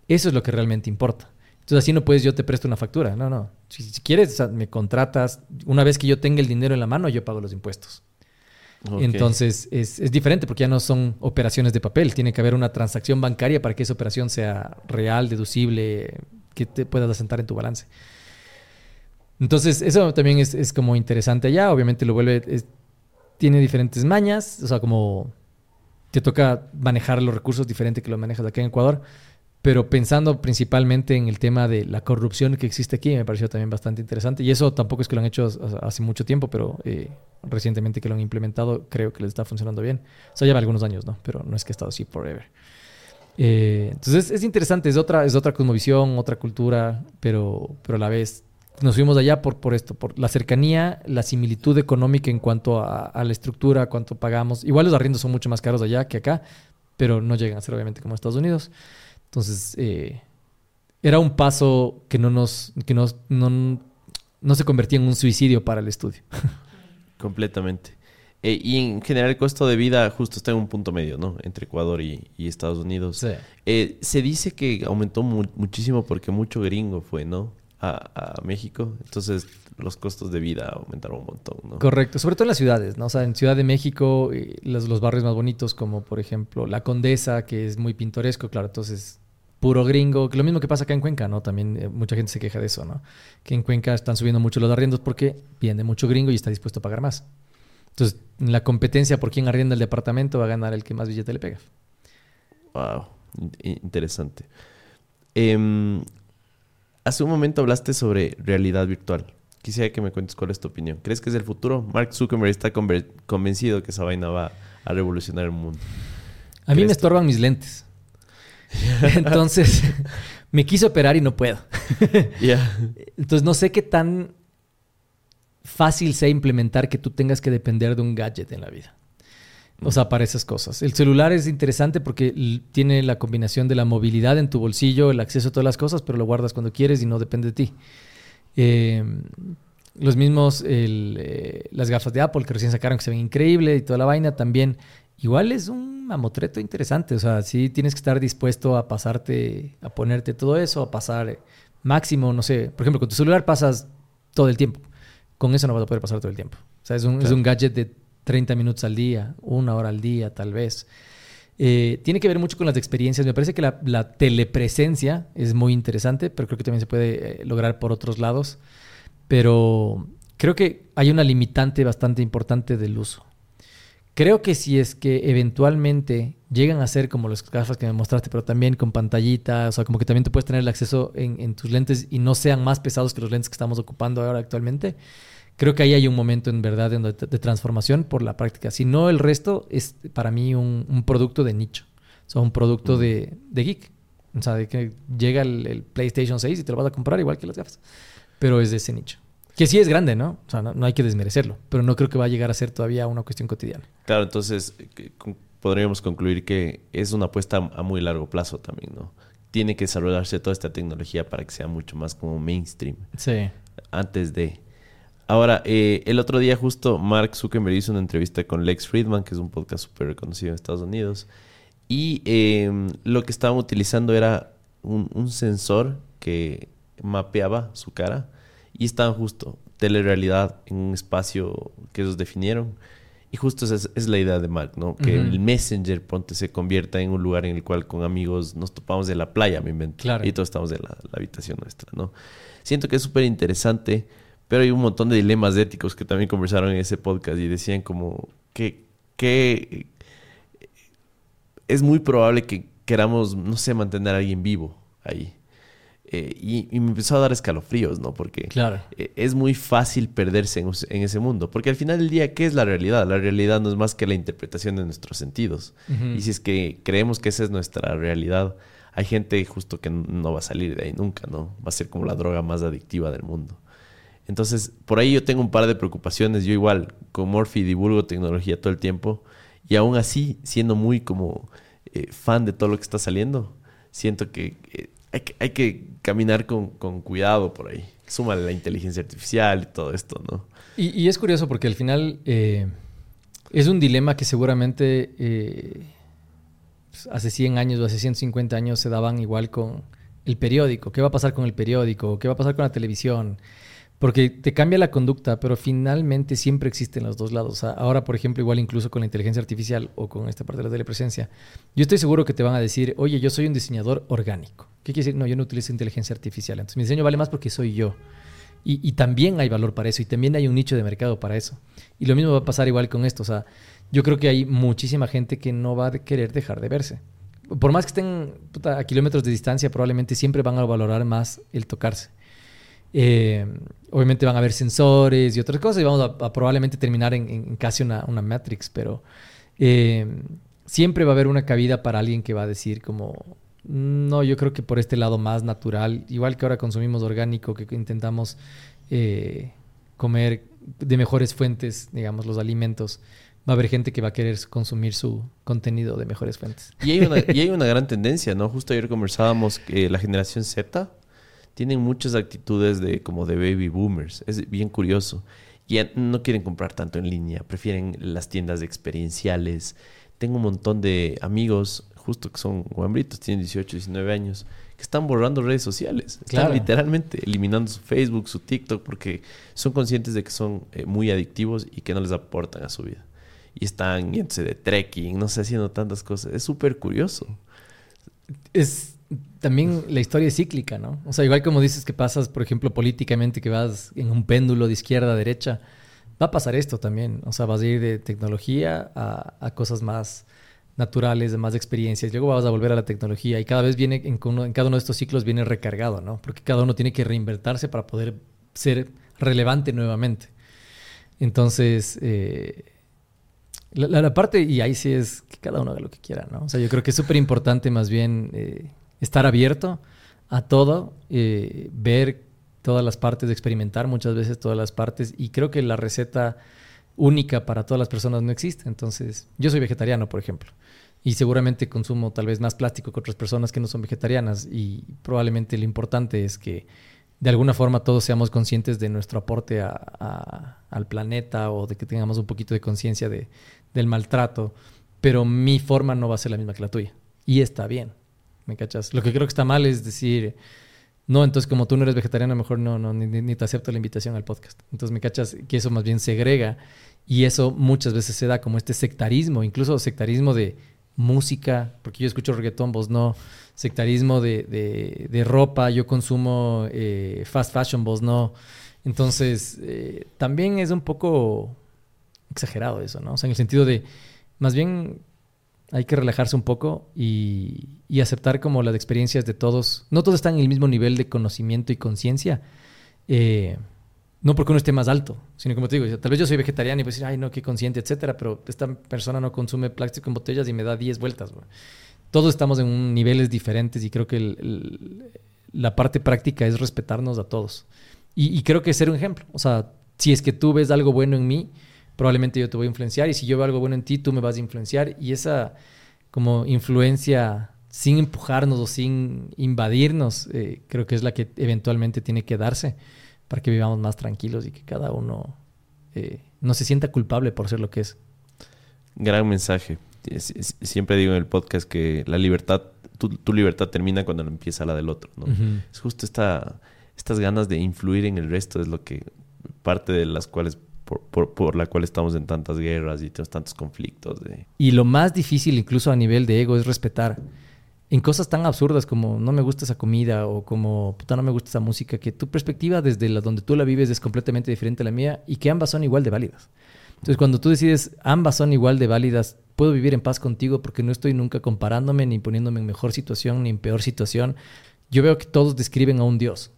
Eso es lo que realmente importa. Entonces así no puedes yo te presto una factura. No, no. Si, quieres, me contratas. Una vez que yo tenga el dinero en la mano, yo pago los impuestos. Entonces es, es, diferente porque ya no son operaciones de papel. Tiene que haber una transacción bancaria para que esa operación sea real, deducible, que te puedas asentar en tu balance. Entonces eso también es, es como interesante allá. Obviamente lo vuelve... tiene diferentes mañas. O sea, como te toca manejar los recursos diferente que lo manejas aquí en Ecuador pero pensando principalmente en el tema de la corrupción que existe aquí, me pareció también bastante interesante. Y eso tampoco es que lo han hecho hace mucho tiempo, pero eh, recientemente que lo han implementado, creo que les está funcionando bien. O sea, lleva algunos años, ¿no? Pero no es que ha estado así forever. Eh, entonces es interesante, es otra, es otra cosmovisión, otra cultura, pero, pero a la vez nos fuimos allá por, por esto, por la cercanía, la similitud económica en cuanto a, a la estructura, cuánto pagamos. Igual los arriendos son mucho más caros allá que acá, pero no llegan a ser obviamente como Estados Unidos. Entonces, eh, era un paso que no nos, que no, no, se convertía en un suicidio para el estudio. Completamente. Eh, y en general el costo de vida justo está en un punto medio, ¿no? Entre Ecuador y, Estados Unidos. Eh, se dice que aumentó muchísimo porque mucho gringo fue, ¿no? A, a, México. Entonces los costos de vida aumentaron un montón, ¿no? Correcto, sobre todo en las ciudades, ¿no? O sea, en Ciudad de México, los, los barrios más bonitos como por ejemplo La Condesa, que es muy pintoresco, claro, entonces puro gringo, que lo mismo que pasa acá en Cuenca, ¿no? También eh, mucha gente se queja de eso, ¿no? Que en Cuenca están subiendo mucho los arriendos porque viene mucho gringo y está dispuesto a pagar más. Entonces, en la competencia por quién arrienda el departamento va a ganar el que más billete le pega. Wow, interesante. Em, hace un momento hablaste sobre realidad virtual. Quisiera que me cuentes cuál es tu opinión. ¿Crees que es el futuro? Mark Zuckerberg está convencido que esa vaina va a revolucionar el mundo. A mí me estorban mis lentes. Entonces, me quiso operar y no puedo. Entonces, no sé qué tan fácil sea implementar que tú tengas que depender de un gadget en la vida. O sea, para esas cosas. El celular es interesante porque tiene la combinación de la movilidad en tu bolsillo, el acceso a todas las cosas, pero lo guardas cuando quieres y no depende de ti. Eh, los mismos, eh, las gafas de Apple que recién sacaron que se ven increíble y toda la vaina también. Igual es un mamotreto interesante. O sea, sí tienes que estar dispuesto a pasarte, a ponerte todo eso, a pasar máximo, no sé. Por ejemplo, con tu celular pasas todo el tiempo. Con eso no vas a poder pasar todo el tiempo. O sea, es un, es un gadget de 30 minutos al día, una hora al día, tal vez. Eh, tiene que ver mucho con las experiencias. Me parece que la, telepresencia es muy interesante, pero creo que también se puede eh, lograr por otros lados. Pero creo que hay una limitante bastante importante del uso. Creo que si es que eventualmente llegan a ser como los gafas que me mostraste, pero también con pantallitas, o sea, como que también tú puedes tener el acceso en, en tus lentes y no sean más pesados que los lentes que estamos ocupando ahora actualmente, creo que ahí hay un momento en verdad de, transformación por la práctica. Si no, el resto es para mí un, producto de nicho. O sea, un producto de, geek. O sea, de que llega el, PlayStation 6 y te lo vas a comprar igual que las gafas. Pero es de ese nicho. Que sí es grande, ¿no? O sea, no, hay que desmerecerlo. Pero no creo que va a llegar a ser todavía una cuestión cotidiana. Claro, entonces podríamos concluir que es una apuesta a muy largo plazo también, ¿no? Tiene que desarrollarse toda esta tecnología para que sea mucho más como mainstream. Sí. Antes de... Ahora, eh, el otro día justo Mark Zuckerberg hizo una entrevista con Lex Friedman, que es un podcast súper reconocido en Estados Unidos, y em, lo que estaban utilizando era un, sensor que mapeaba su cara y estaban justo telerealidad en un espacio que ellos definieron. Y justo esa es, la idea de Mark, ¿no? Que el Messenger ponte se convierta en un lugar en el cual con amigos nos topamos de la playa, me invento. Claro. Y todos estamos de la, la habitación nuestra, ¿no? Siento que es súper interesante pero hay un montón de dilemas éticos que también conversaron en ese podcast y decían como que, que es muy probable que queramos, no sé, mantener a alguien vivo ahí. Eh, y, me empezó a dar escalofríos, ¿no? Porque claro. Eh, es muy fácil perderse en, ese mundo. Porque al final del día, ¿qué es la realidad? La realidad no es más que la interpretación de nuestros sentidos. Y si es que creemos que esa es nuestra realidad, hay gente justo que no va a salir de ahí nunca, ¿no? Va a ser como la droga más adictiva del mundo. Entonces, por ahí yo tengo un par de preocupaciones. Yo igual, con Morphy divulgo tecnología todo el tiempo. Y aún así, siendo muy como eh, fan de todo lo que está saliendo, siento que, eh, hay, que caminar con, cuidado por ahí. Súmale la inteligencia artificial y todo esto, ¿no? Y, es curioso porque al final eh, es un dilema que seguramente pues, hace 100 años o hace 150 años se daban igual con el periódico. ¿Qué va a pasar con el periódico? ¿Qué va a pasar con la televisión? Porque te cambia la conducta, pero finalmente siempre existen los dos lados. ahora, por ejemplo, igual incluso con la inteligencia artificial o con esta parte de la telepresencia, yo estoy seguro que te van a decir, oye, yo soy un diseñador orgánico. ¿Qué quiere decir? No, yo no utilizo inteligencia artificial. Entonces mi diseño vale más porque soy yo. Y, también hay valor para eso y también hay un nicho de mercado para eso. Y lo mismo va a pasar igual con esto. O sea, yo creo que hay muchísima gente que no va a querer dejar de verse. Por más que estén a kilómetros de distancia, probablemente siempre van a valorar más el tocarse. Eh, obviamente van a haber sensores y otras cosas y vamos a, probablemente terminar en, casi una, Matrix, pero eh, siempre va a haber una cabida para alguien que va a decir como, no, yo creo que por este lado más natural, igual que ahora consumimos orgánico, que intentamos eh, comer de mejores fuentes, digamos, los alimentos, va a haber gente que va a querer consumir su contenido de mejores fuentes. Y hay una, y hay una gran tendencia, ¿no? Justo ayer conversábamos que la generación Z tienen muchas actitudes de como de baby boomers. Es bien curioso. Y no quieren comprar tanto en línea, prefieren las tiendas experienciales. Tengo un montón de amigos, justo que son guambritos, tienen 18, 19 años, que están borrando redes sociales. Están literalmente eliminando su Facebook, su TikTok, porque son conscientes de que son eh, muy adictivos y que no les aportan a su vida. Y están yéndose de trekking, no sé, haciendo tantas cosas. Es súper curioso. Es también la historia es cíclica, ¿no? O sea, igual como dices que pasas, por ejemplo, políticamente, que vas en un péndulo de izquierda a derecha, va a pasar esto también. O sea, vas a ir de tecnología a, cosas más naturales, de más experiencias. Luego vas a volver a la tecnología y cada vez viene, en, cada uno de estos ciclos viene recargado, ¿no? Porque cada uno tiene que reinvertirse para poder ser relevante nuevamente. Entonces, eh, la, parte, y ahí sí es que cada uno haga lo que quiera, ¿no? O sea, yo creo que es súper importante más bien eh, estar abierto a todo, eh, ver todas las partes, experimentar muchas veces todas las partes, y creo que la receta única para todas las personas no existe. Entonces, yo soy vegetariano, por ejemplo, y seguramente consumo tal vez más plástico que otras personas que no son vegetarianas, y probablemente lo importante es que de alguna forma todos seamos conscientes de nuestro aporte al planeta o de que tengamos un poquito de conciencia de, del maltrato, pero mi forma no va a ser la misma que la tuya. Y está bien, ¿me cachas? Lo que creo que está mal es decir, no, entonces como tú no eres vegetariano, mejor no, no ni, te acepto la invitación al podcast. Entonces me cachas que eso más bien segrega y eso muchas veces se da como este sectarismo, incluso sectarismo de música, porque yo escucho reggaetón, vos no sectarismo de, de, ropa, yo consumo eh, fast fashion, vos no. Entonces, eh, también es un poco exagerado eso, ¿no? O sea, en el sentido de, más bien hay que relajarse un poco y, y, aceptar como las experiencias de todos. No todos están en el mismo nivel de conocimiento y conciencia. Eh, no porque uno esté más alto, sino como te digo, tal vez yo soy vegetariano y a decir, ay, no, qué consciente, etcétera, pero esta persona no consume plástico en botellas y me da 10 vueltas, todos estamos en niveles diferentes y creo que la parte práctica es respetarnos a todos. Y, creo que ser un ejemplo. O sea, si es que tú ves algo bueno en mí, probablemente yo te voy a influenciar y si yo veo algo bueno en ti, tú me vas a influenciar y esa como influencia sin empujarnos o sin invadirnos, eh, creo que es la que eventualmente tiene que darse para que vivamos más tranquilos y que cada uno eh, no se sienta culpable por ser lo que es. Gran mensaje siempre digo en el podcast que la libertad, tu, libertad termina cuando empieza la del otro, ¿no? Es justo esta, estas ganas de influir en el resto es lo que parte de las cuales por, la cual estamos en tantas guerras y tenemos tantos conflictos. Y lo más difícil, incluso a nivel de ego, es respetar. En cosas tan absurdas como no me gusta esa comida o como puta no me gusta esa música, que tu perspectiva desde la, donde tú la vives es completamente diferente a la mía y que ambas son igual de válidas. Entonces, cuando tú decides ambas son igual de válidas, puedo vivir en paz contigo porque no estoy nunca comparándome ni poniéndome en mejor situación ni en peor situación. Yo veo que todos describen a un Dios.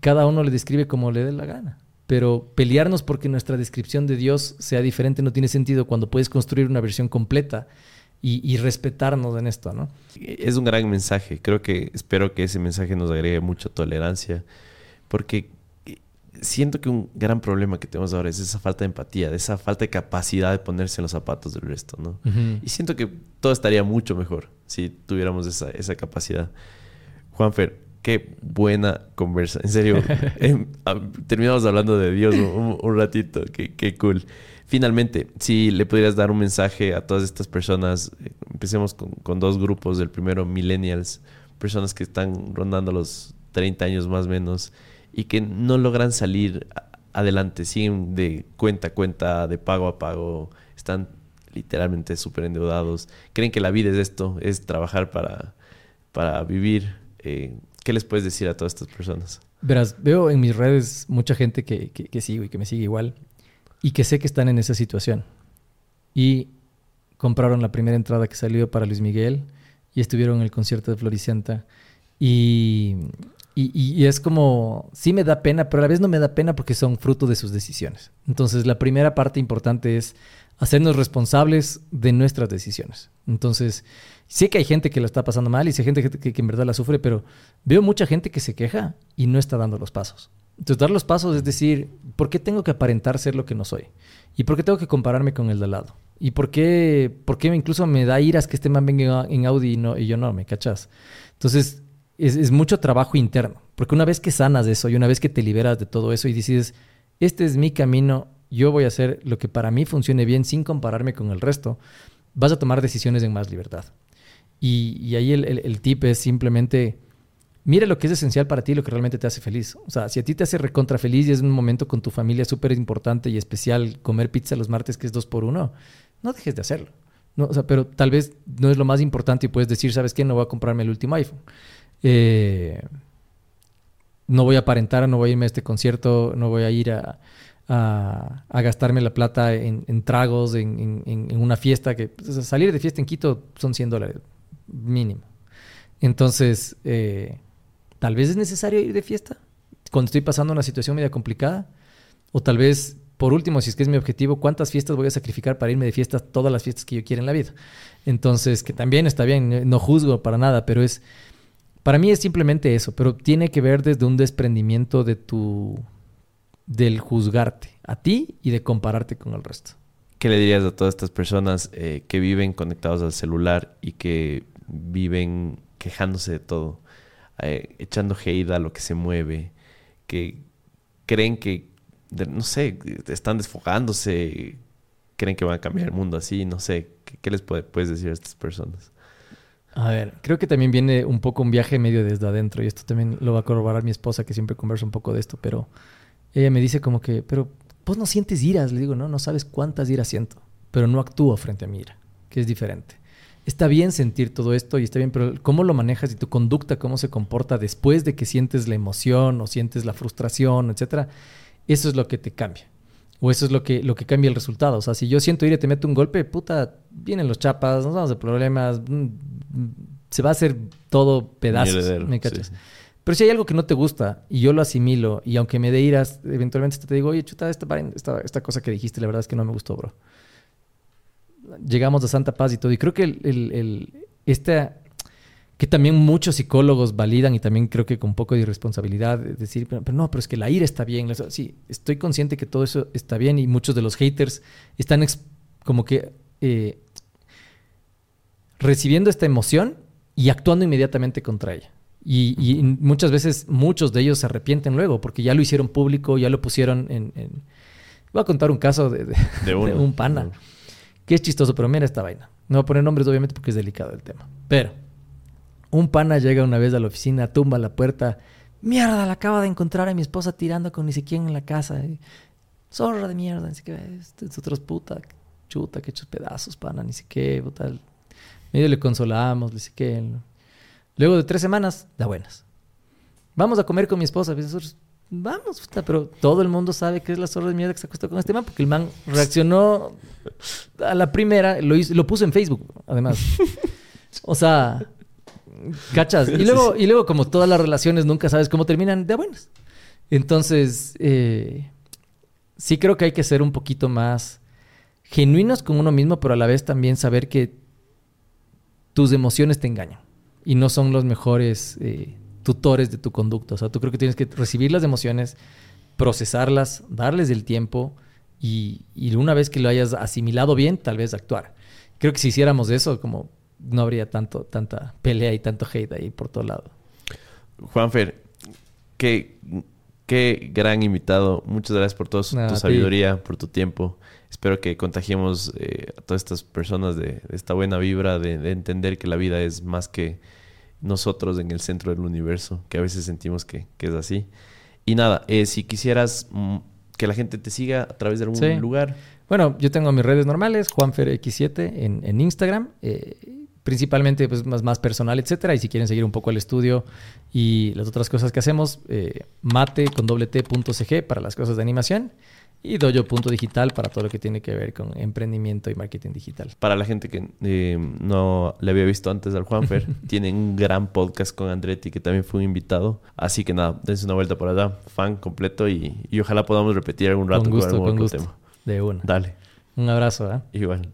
Cada uno le describe como le dé la gana. Pero pelearnos porque nuestra descripción de Dios sea diferente no tiene sentido cuando puedes construir una versión completa y, y, respetarnos en esto, ¿no? Es un gran mensaje. Creo que espero que ese mensaje nos agregue mucha tolerancia. Porque siento que un gran problema que tenemos ahora es esa falta de empatía, de esa falta de capacidad de ponerse en los zapatos del resto, ¿no? Y siento que todo estaría mucho mejor si tuviéramos esa, esa capacidad. Juanfer, qué buena conversa. En serio, em, terminamos hablando de Dios un, ratito, qué, qué, cool. Finalmente, si le pudieras dar un mensaje a todas estas personas, eh, empecemos con, con dos grupos. El primero, millennials, personas que están rondando los 30 años más o menos y que no logran salir adelante, siguen de cuenta a cuenta, de pago a pago, están literalmente súper endeudados, creen que la vida es esto, es trabajar para, para vivir. Eh, ¿Qué les puedes decir a todas estas personas? Verás, veo en mis redes mucha gente que, que, sigo y que me sigue igual y que sé que están en esa situación. Y compraron la primera entrada que salió para Luis Miguel y estuvieron en el concierto de Floricienta y y, es como, sí me da pena, pero a la vez no me da pena porque son fruto de sus decisiones. Entonces, la primera parte importante es hacernos responsables de nuestras decisiones. Entonces, sé que hay gente que lo está pasando mal y sé gente que, en verdad la sufre, pero veo mucha gente que se queja y no está dando los pasos. Entonces, dar los pasos es decir, ¿por qué tengo que aparentar ser lo que no soy? ¿Y por qué tengo que compararme con el de al lado? ¿Y por qué, por qué incluso me da iras que este man venga en Audi y, no, y yo no? ¿Me cachas? Entonces, es, mucho trabajo interno. Porque una vez que sanas eso y una vez que te liberas de todo eso y decides, este es mi camino, yo voy a hacer lo que para mí funcione bien sin compararme con el resto, vas a tomar decisiones en más libertad. Y, ahí el, tip es simplemente, mira lo que es esencial para ti, lo que realmente te hace feliz. O sea, si a ti te hace recontra feliz y es un momento con tu familia súper importante y especial comer pizza los martes que es dos por uno, no dejes de hacerlo. O sea, pero tal vez no es lo más importante y puedes decir, ¿sabes qué? No voy a comprarme el último iPhone. Eh, no voy a aparentar, no voy a irme a este concierto, no voy a ir a, gastarme la plata en, tragos, en, en- en- en una fiesta, que pues, salir de fiesta en Quito son 100 dólares mínimo. Entonces, eh, tal vez es necesario ir de fiesta cuando estoy pasando una situación media complicada. O tal vez, por último, si es que es mi objetivo, ¿cuántas fiestas voy a sacrificar para irme de fiesta? Todas las fiestas que yo quiera en la vida. Entonces, que también está bien, eh, no juzgo para nada, pero es, para mí es simplemente eso, pero tiene que ver desde un desprendimiento de tu, del juzgarte a ti y de compararte con el resto. ¿Qué le dirías a todas estas personas eh, que viven conectados al celular y que viven quejándose de todo, eh, echando hate a lo que se mueve, que creen que, no sé, están desfogándose, creen que van a cambiar el mundo así, no sé, ¿qué, les puede- puedes decir a estas personas? A ver, creo que también viene un poco un viaje medio desde adentro y esto también lo va a corroborar mi esposa que siempre conversa un poco de esto, pero ella me dice como que, pero vos no sientes iras, le digo, no, no sabes cuántas iras siento, pero no actúo frente a mi ira, que es diferente. Está bien sentir todo esto y está bien, pero cómo lo manejas y tu conducta, cómo se comporta después de que sientes la emoción o sientes la frustración, etcétera, eso es lo que te cambia. O eso es lo que, lo que cambia el resultado. O sea, si yo siento ira y te meto un golpe, puta, vienen los chapas, nos vamos de problemas, mm, mm, se va a hacer todo pedazos. ¿me cachas? sí. Pero si hay algo que no te gusta y yo lo asimilo y aunque me dé iras, eventualmente te digo, oye, chuta, esta, esta, esta cosa que dijiste, la verdad es que no me gustó, bro. Llegamos a Santa Paz y todo. Y creo que el, el- el- esta, que también muchos psicólogos validan y también creo que con un poco de irresponsabilidad, de decir, pero, pero no, pero es que la ira está bien. Sí, estoy consciente que todo eso está bien y muchos de los haters están como que eh, recibiendo esta emoción y actuando inmediatamente contra ella. Y, y muchas veces muchos de ellos se arrepienten luego porque ya lo hicieron público, ya lo pusieron en... en- Voy a contar un caso de, de- De uno. de un pana. Que es chistoso, pero mira esta vaina. No voy a poner nombres obviamente porque es delicado el tema. Pero un pana llega una vez a la oficina, tumba la puerta. Mierda, la acaba de encontrar a mi esposa tirando con ni sé quién en la casa. Zorra de mierda, ni qué. Este, Nosotros, puta, chuta, que hechos pedazos, pana, ni qué, puta. Medio le consolamos, sé qué. Luego de tres semanas, da buenas. Vamos a comer con mi esposa. Y nosotros, vamos, pero todo el mundo sabe que es la zorra de mierda que se acostó con este man, porque el man reaccionó a la primera, lo, hizo- lo puso en Facebook, además. O sea, cachas. Y luego, y luego, como todas las relaciones, nunca sabes cómo terminan de buenas. Entonces, eh, sí creo que hay que ser un poquito más genuinos con uno mismo, pero a la vez también saber que tus emociones te engañan y no son los mejores eh, tutores de tu conducta. O sea, tú creo que tienes que recibir las emociones, procesarlas, darles el tiempo y, y una vez que lo hayas asimilado bien, tal vez actuar. Creo que si hiciéramos eso, como no habría tanto, tanta pelea y tanto hate ahí por todo lado. Juanfer, qué, qué gran invitado. Muchas gracias por Nada, tu ti. sabiduría, por tu tiempo. Espero que contagiemos eh, a todas estas personas de, de esta buena vibra, de, de entender que la vida es más que nosotros en el centro del universo, que a veces sentimos que, que es así. Y nada, eh, si quisieras mm, que la gente te siga a través de algún Sí. lugar, Bueno, yo tengo mis redes normales, JuanferX7 en, en Instagram, eh, principalmente pues, más, más personal, etcétera. Y si quieren seguir un poco el estudio y las otras cosas que hacemos, eh, mate con doble T punto CG para las cosas de animación y doyo punto digital para todo lo que tiene que ver con emprendimiento y marketing digital. para la gente que eh, no le había visto antes al Juanfer, tienen un gran podcast con Andretti que también fue un invitado. Así que nada, dense una vuelta por allá, fan completo y, y ojalá podamos repetir algún rato con gusto, algún con otro gusto. tema. De una. Dale, Un abrazo, ¿eh? igual.